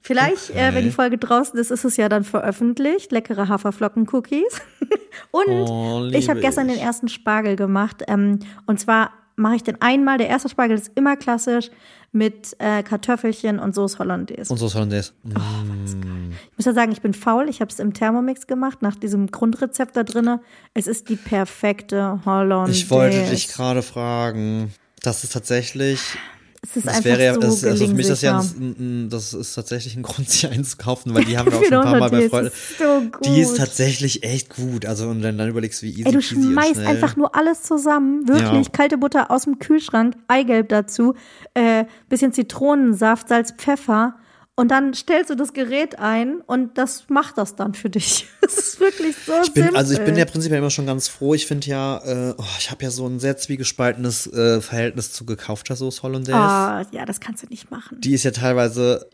Vielleicht, okay. äh, wenn die Folge draußen ist, ist es ja dann veröffentlicht. Leckere Haferflocken-Cookies. und oh, ich habe gestern den ersten Spargel gemacht. Ähm, und zwar mache ich den einmal. Der erste Spargel ist immer klassisch mit äh, Kartoffelchen und Sauce Hollandaise. Und Sauce Hollandaise. Oh, mm. Ich muss ja sagen, ich bin faul. Ich habe es im Thermomix gemacht, nach diesem Grundrezept da drinne. Es ist die perfekte Hollandaise. Ich wollte dich gerade fragen. Das ist tatsächlich es ist das einfach wäre ja, so das, also für mich das ja, ein, das ist tatsächlich ein Grund, sie einzukaufen, weil die haben wir auch schon ein paar Mal bei Freunden. So die ist tatsächlich echt gut. Also und dann, dann überlegst du, wie easy Ey, du schmeißt einfach nur alles zusammen, wirklich ja. kalte Butter aus dem Kühlschrank, Eigelb dazu, äh, bisschen Zitronensaft, Salz, Pfeffer und dann stellst du das Gerät ein und das macht das dann für dich. Das ist wirklich so ich bin, simpel. Also ich bin ja prinzipiell immer schon ganz froh. Ich finde ja, äh, oh, ich habe ja so ein sehr zwiegespaltenes äh, Verhältnis zu gekaufter Sauce Hollandaise. Ah, ja, das kannst du nicht machen. Die ist ja teilweise,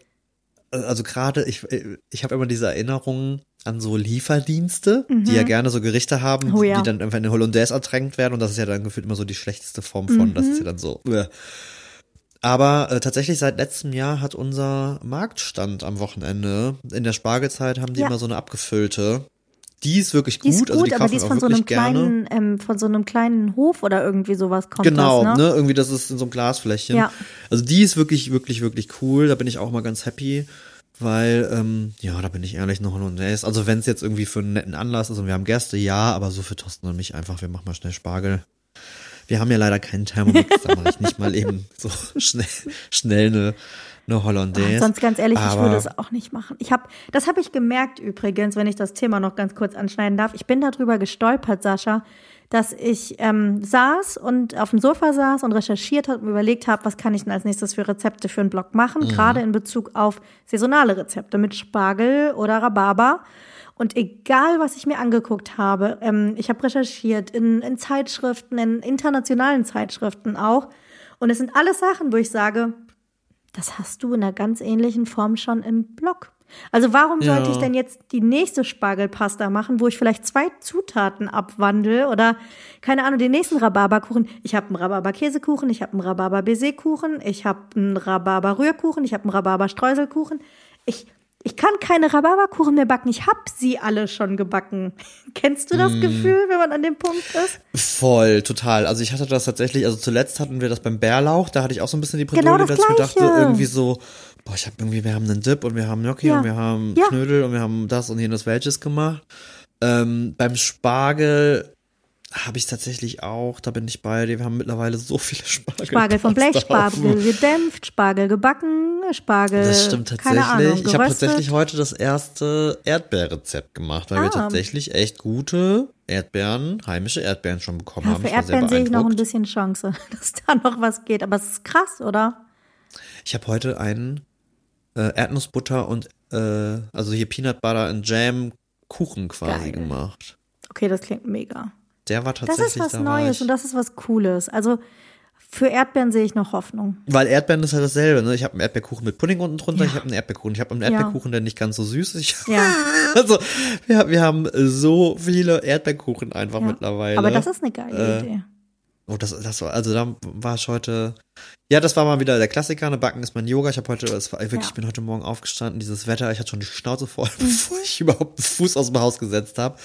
äh, also gerade, ich, äh, ich habe immer diese Erinnerungen an so Lieferdienste, mhm. die ja mhm. gerne so Gerichte haben, oh, ja. die dann einfach in Hollandaise ertränkt werden und das ist ja dann gefühlt immer so die schlechteste Form von, mhm. das ist ja dann so. Äh. Aber äh, tatsächlich seit letztem Jahr hat unser Marktstand am Wochenende, in der Spargelzeit haben die ja. immer so eine abgefüllte. Die ist wirklich gut. Die ist gut, also die aber die ist von so einem kleinen, ähm, von so einem kleinen Hof oder irgendwie sowas kommt Genau, das, ne? ne? Irgendwie das ist in so einem Glasfläschchen. Ja. Also die ist wirklich, wirklich, wirklich cool. Da bin ich auch mal ganz happy. Weil, ähm, ja, da bin ich ehrlich noch Hollandaise. Also wenn es jetzt irgendwie für einen netten Anlass ist und wir haben Gäste, ja, aber so für Thorsten und mich einfach, wir machen mal schnell Spargel. Wir haben ja leider keinen Thermomix, da mache ich nicht mal eben so schnell, schnell eine, eine Hollandaise. Ach, sonst ganz ehrlich, Aber ich würde es auch nicht machen. Ich habe, das habe ich gemerkt übrigens, wenn ich das Thema noch ganz kurz anschneiden darf. Ich bin darüber gestolpert, Sascha, dass ich ähm, saß und auf dem Sofa saß und recherchiert habe und überlegt habe, was kann ich denn als nächstes für Rezepte für einen Blog machen, mhm. gerade in Bezug auf saisonale Rezepte mit Spargel oder Rhabarber. Und egal, was ich mir angeguckt habe, ähm, ich habe recherchiert in, in Zeitschriften, in internationalen Zeitschriften auch. Und es sind alles Sachen, wo ich sage, das hast du in einer ganz ähnlichen Form schon im Blog. Also warum ja. sollte ich denn jetzt die nächste Spargelpasta machen, wo ich vielleicht zwei Zutaten abwandle oder keine Ahnung, den nächsten Rhabarberkuchen. Ich habe einen Rhabarber-Käsekuchen, ich habe einen Rhabarber-Baiser-Kuchen, ich habe einen Rhabarber-Rührkuchen, ich habe einen Rhabarber-Streuselkuchen. Ich Ich kann keine Rhabarberkuchen mehr backen. Ich hab sie alle schon gebacken. Kennst du das mm. Gefühl, wenn man an dem Punkt ist? Voll, total. Also ich hatte das tatsächlich, also zuletzt hatten wir das beim Bärlauch, da hatte ich auch so ein bisschen die Bredouille, genau das dass Gleiche. ich mir dachte, irgendwie so, boah, ich habe irgendwie, wir haben einen Dip und wir haben Gnocchi ja. und wir haben ja. Knödel und wir haben das und jenes welches gemacht. Ähm, beim Spargel habe ich tatsächlich auch, da bin ich bei dir. Wir haben mittlerweile so viele Spargel. Spargel vom Blech, Spargel gedämpft, Spargel gebacken, Spargel. Das stimmt tatsächlich. Ahnung, ich habe tatsächlich heute das erste Erdbeerrezept gemacht, weil ah. wir tatsächlich echt gute Erdbeeren, heimische Erdbeeren schon bekommen ja, haben. Für Erdbeeren sehe ich noch ein bisschen Chance, dass da noch was geht. Aber es ist krass, oder? Ich habe heute einen äh, Erdnussbutter und äh, also hier Peanut Butter und Jam Kuchen quasi Geil. gemacht. Okay, das klingt mega. Der war tatsächlich. Das ist was da Neues und das ist was Cooles. Also für Erdbeeren sehe ich noch Hoffnung. Weil Erdbeeren ist halt dasselbe. Ne? Ich habe einen Erdbeerkuchen mit Pudding unten drunter, ja. ich habe einen Erdbeerkuchen. Ich habe einen Erdbeerkuchen, der nicht ganz so süß ist. Ja. also wir, wir, haben so viele Erdbeerkuchen einfach ja. mittlerweile. Aber das ist eine geile äh, Idee. Oh, das, das war, also da war ich heute. Ja, das war mal wieder der Klassiker. Ne? Backen ist mein Yoga. Ich habe heute, es war wirklich, ich bin heute Morgen aufgestanden, dieses Wetter, ich hatte schon die Schnauze voll, mhm. bevor ich überhaupt einen Fuß aus dem Haus gesetzt habe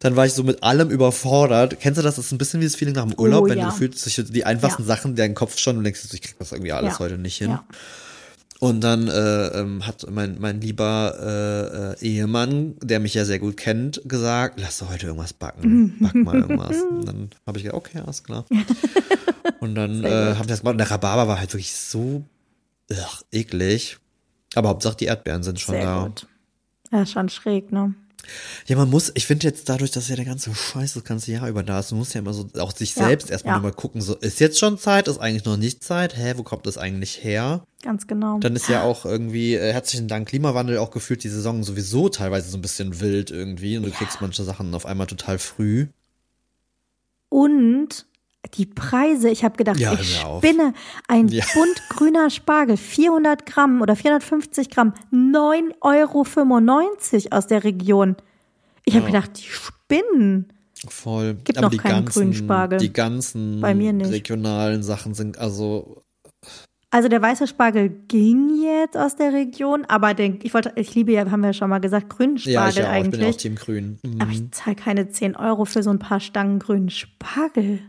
dann war ich so mit allem überfordert. Kennst du das? Das ist ein bisschen wie das Feeling nach dem Urlaub, oh, wenn ja. du fühlst, die einfachsten ja. Sachen, deinen Kopf schon und denkst, ich krieg das irgendwie alles ja. heute nicht hin. Und dann äh, ähm, hat mein, mein lieber äh, äh, Ehemann, der mich ja sehr gut kennt, gesagt, lass doch heute irgendwas backen. Back mal irgendwas. Und dann habe ich gesagt, okay, alles klar. Und dann äh, habe ich das gemacht. Und der Rhabarber war halt wirklich so ugh, eklig. Aber Hauptsache die Erdbeeren sind schon sehr da. Gut. Ja, schon schräg, ne? Ja, man muss, ich finde jetzt dadurch, dass ja der ganze Scheiß das ganze Jahr über da ist, man muss ja immer so auch sich ja, selbst erstmal ja. mal gucken, so ist jetzt schon Zeit, ist eigentlich noch nicht Zeit, hä, wo kommt das eigentlich her? Ganz genau. Dann ist ja auch irgendwie, äh, herzlichen Dank Klimawandel auch gefühlt die Saison sowieso teilweise so ein bisschen wild irgendwie und du kriegst manche Sachen auf einmal total früh. Und die Preise, ich habe gedacht, ja, ich spinne. Ein ja. bunt grüner Spargel, 400 Gramm oder 450 Gramm, 9,95 Euro aus der Region. Ich habe ja. gedacht, die spinnen. Voll. Gibt Aber noch keinen ganzen, grünen Spargel. Die ganzen Bei mir nicht. regionalen Sachen sind also. Also der weiße Spargel ging jetzt aus der Region, aber den, ich wollte, ich liebe ja, haben wir ja schon mal gesagt, grünen Spargel ja, ich auch, eigentlich. Ich bin auch Team Grün. Mhm. Aber ich zahle keine 10 Euro für so ein paar Stangen grünen Spargel.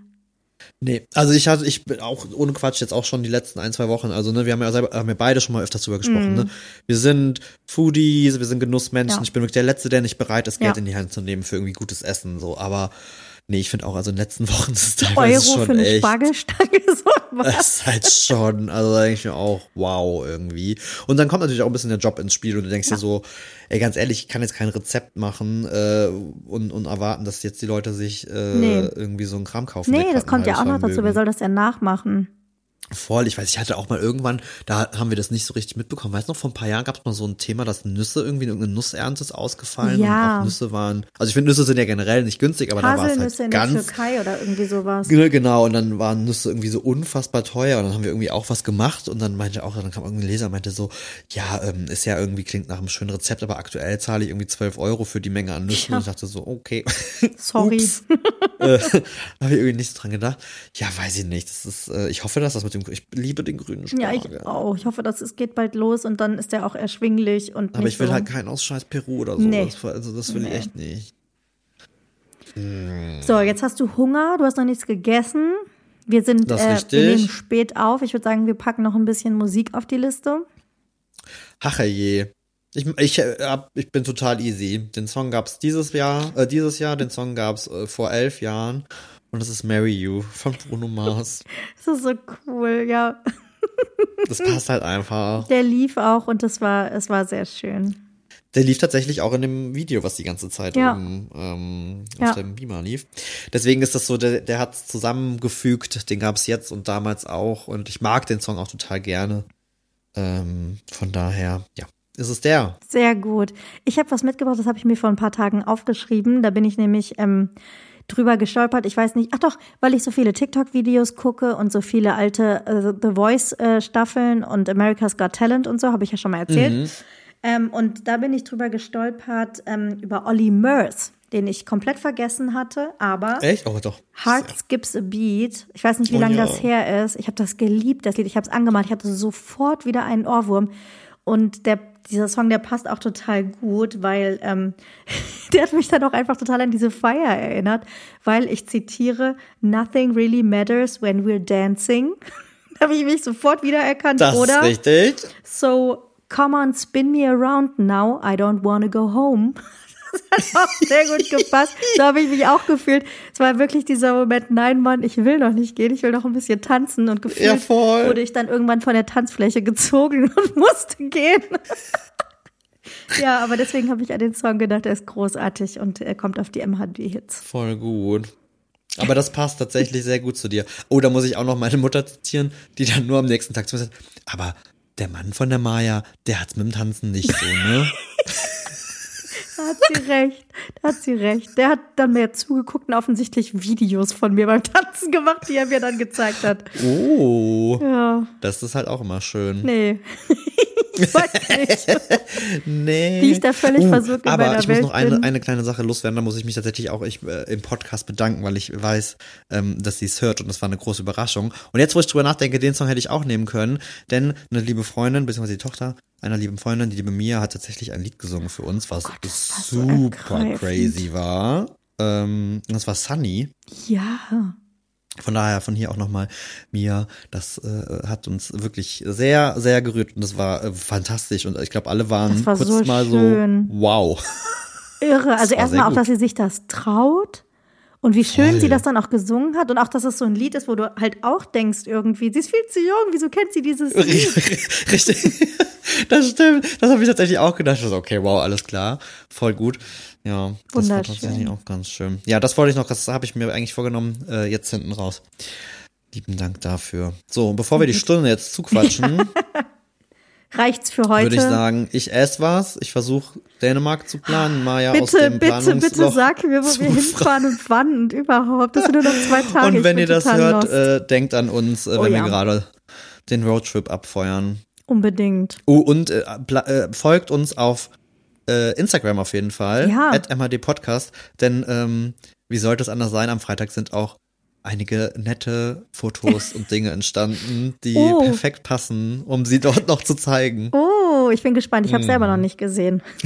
Nee, also ich hatte, ich bin auch ohne Quatsch jetzt auch schon die letzten ein, zwei Wochen, also ne, wir haben ja selber, haben ja beide schon mal öfters drüber gesprochen, mm. ne? Wir sind Foodies, wir sind Genussmenschen. Ja. Ich bin wirklich der Letzte, der nicht bereit ist, Geld ja. in die Hand zu nehmen für irgendwie gutes Essen, so, aber Nee, ich finde auch, also in den letzten Wochen ist es teilweise Euro schon für eine echt, Spargelstange, so was. Das ist halt schon, also da denke ich mir auch, wow, irgendwie. Und dann kommt natürlich auch ein bisschen der Job ins Spiel und du denkst ja. dir so, ey, ganz ehrlich, ich kann jetzt kein Rezept machen äh, und, und erwarten, dass jetzt die Leute sich äh, nee. irgendwie so einen Kram kaufen. Nee, das kommt ja auch noch dazu. Wer soll das denn nachmachen? Voll, ich weiß, ich hatte auch mal irgendwann, da haben wir das nicht so richtig mitbekommen. Weißt du noch, vor ein paar Jahren gab es mal so ein Thema, dass Nüsse irgendwie irgendeine Nussernte ist ausgefallen ja. und auch Nüsse waren. Also ich finde Nüsse sind ja generell nicht günstig, aber da war es halt in ganz der Türkei oder irgendwie sowas. Genau, und dann waren Nüsse irgendwie so unfassbar teuer und dann haben wir irgendwie auch was gemacht und dann meinte auch, dann kam irgendein Leser meinte so, ja, ähm, ist ja irgendwie klingt nach einem schönen Rezept, aber aktuell zahle ich irgendwie 12 Euro für die Menge an Nüssen ja. und ich dachte so, okay. Sorry. äh, habe ich irgendwie nicht so dran gedacht. Ja, weiß ich nicht. Das ist, äh, ich hoffe, dass das mit dem, ich liebe den grünen Spargel. Ja, ich auch. Ich hoffe, dass es geht bald los und dann ist der auch erschwinglich und Aber ich will so. halt keinen aus Scheiß Peru oder so. Nee. also das will nee. ich echt nicht. So, jetzt hast du Hunger, du hast noch nichts gegessen. Wir sind, äh, wir nehmen spät auf. Ich würde sagen, wir packen noch ein bisschen Musik auf die Liste. Ach je. Ich, ich, äh, ich bin total easy. Den Song gab es dieses Jahr, äh, dieses Jahr, den Song gab es äh, vor elf Jahren. Und das ist Marry You von Bruno Mars. das ist so cool, ja. das passt halt einfach. Der lief auch und das war, es war sehr schön. Der lief tatsächlich auch in dem Video, was die ganze Zeit ja. um, ähm, auf ja. dem Beamer lief. Deswegen ist das so, der, der hat es zusammengefügt, den gab es jetzt und damals auch. Und ich mag den Song auch total gerne. Ähm, von daher, ja, ist es der. Sehr gut. Ich habe was mitgebracht, das habe ich mir vor ein paar Tagen aufgeschrieben. Da bin ich nämlich ähm, drüber gestolpert. Ich weiß nicht, ach doch, weil ich so viele TikTok-Videos gucke und so viele alte äh, The Voice-Staffeln äh, und America's Got Talent und so, habe ich ja schon mal erzählt. Mhm. Ähm, und da bin ich drüber gestolpert ähm, über Ollie Murs, den ich komplett vergessen hatte, aber Echt? Oh, doch. Heart Skips a Beat. Ich weiß nicht, wie oh, lange ja. das her ist. Ich habe das geliebt, das Lied. Ich habe es angemacht. Ich hatte sofort wieder einen Ohrwurm. Und der dieser Song, der passt auch total gut, weil ähm, der hat mich dann auch einfach total an diese Feier erinnert, weil ich zitiere, Nothing really matters when we're dancing. da habe ich mich sofort wiedererkannt, das oder? Das ist richtig. So, come on, spin me around now, I don't wanna go home. Das hat auch sehr gut gepasst. So habe ich mich auch gefühlt. Es war wirklich dieser Moment, nein, Mann, ich will noch nicht gehen, ich will noch ein bisschen tanzen. Und gefühlt ja, wurde ich dann irgendwann von der Tanzfläche gezogen und musste gehen. ja, aber deswegen habe ich an den Song gedacht, er ist großartig und er kommt auf die MHD-Hits. Voll gut. Aber das passt tatsächlich sehr gut zu dir. Oh, da muss ich auch noch meine Mutter zitieren, die dann nur am nächsten Tag zu mir sagt, aber der Mann von der Maya, der hat's mit dem Tanzen nicht so, ne? Da hat sie recht. Da hat sie recht. Der hat dann mehr zugeguckt und offensichtlich Videos von mir beim Tanzen gemacht, die er mir dann gezeigt hat. Oh. Ja. Das ist halt auch immer schön. Nee. nee. Wie ich da völlig uh, versucht in Aber ich muss noch eine, eine kleine Sache loswerden. Da muss ich mich tatsächlich auch ich, äh, im Podcast bedanken, weil ich weiß, ähm, dass sie es hört und das war eine große Überraschung. Und jetzt, wo ich drüber nachdenke, den Song hätte ich auch nehmen können, denn eine liebe Freundin, beziehungsweise die Tochter einer lieben Freundin, die liebe Mia, hat tatsächlich ein Lied gesungen für uns, was oh Gott, super so crazy war. Ähm, das war Sunny. Ja. Von daher von hier auch nochmal Mia, das äh, hat uns wirklich sehr, sehr gerührt und das war äh, fantastisch und ich glaube, alle waren war kurz so mal schön. so wow. Irre, also erstmal auch, dass sie sich das traut und wie schön Voll. sie das dann auch gesungen hat und auch, dass es so ein Lied ist, wo du halt auch denkst irgendwie, sie ist viel zu jung, wieso kennt sie dieses Lied? Richtig, das stimmt. Das habe ich tatsächlich auch gedacht. Okay, wow, alles klar, voll gut. Ja, das war tatsächlich auch ganz schön. Ja, das wollte ich noch, das habe ich mir eigentlich vorgenommen, äh, jetzt hinten raus. Lieben Dank dafür. So, bevor wir die Stunde jetzt zuquatschen, reicht's für heute. Würde ich sagen, ich esse was. Ich versuche Dänemark zu planen, Maja bitte, aus dem Bitte, bitte sag mir, wo wir hinfahren und wann und überhaupt. Das sind nur noch zwei Tage. Und wenn ihr das hört, äh, denkt an uns, äh, oh, wenn ja. wir gerade den Roadtrip abfeuern. Unbedingt. Oh, und äh, äh, folgt uns auf äh, Instagram auf jeden Fall. Ja. At MHD Podcast. Denn ähm, wie sollte es anders sein? Am Freitag sind auch einige nette Fotos und Dinge entstanden, die oh. perfekt passen, um sie dort noch zu zeigen. Oh, ich bin gespannt. Ich habe hm. selber noch nicht gesehen,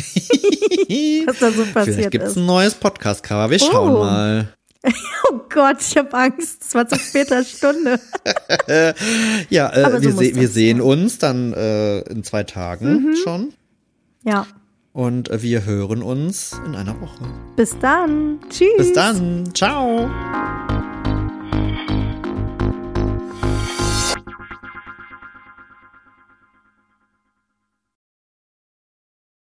was da so passiert Vielleicht gibt's ein neues Podcast-Cover. Wir schauen oh. mal. Oh Gott, ich habe Angst. Es war zu später Stunde. ja, äh, so wir, se wir sehen uns dann äh, in zwei Tagen mhm. schon. Ja. Und äh, wir hören uns in einer Woche. Bis dann. Tschüss. Bis dann. Ciao.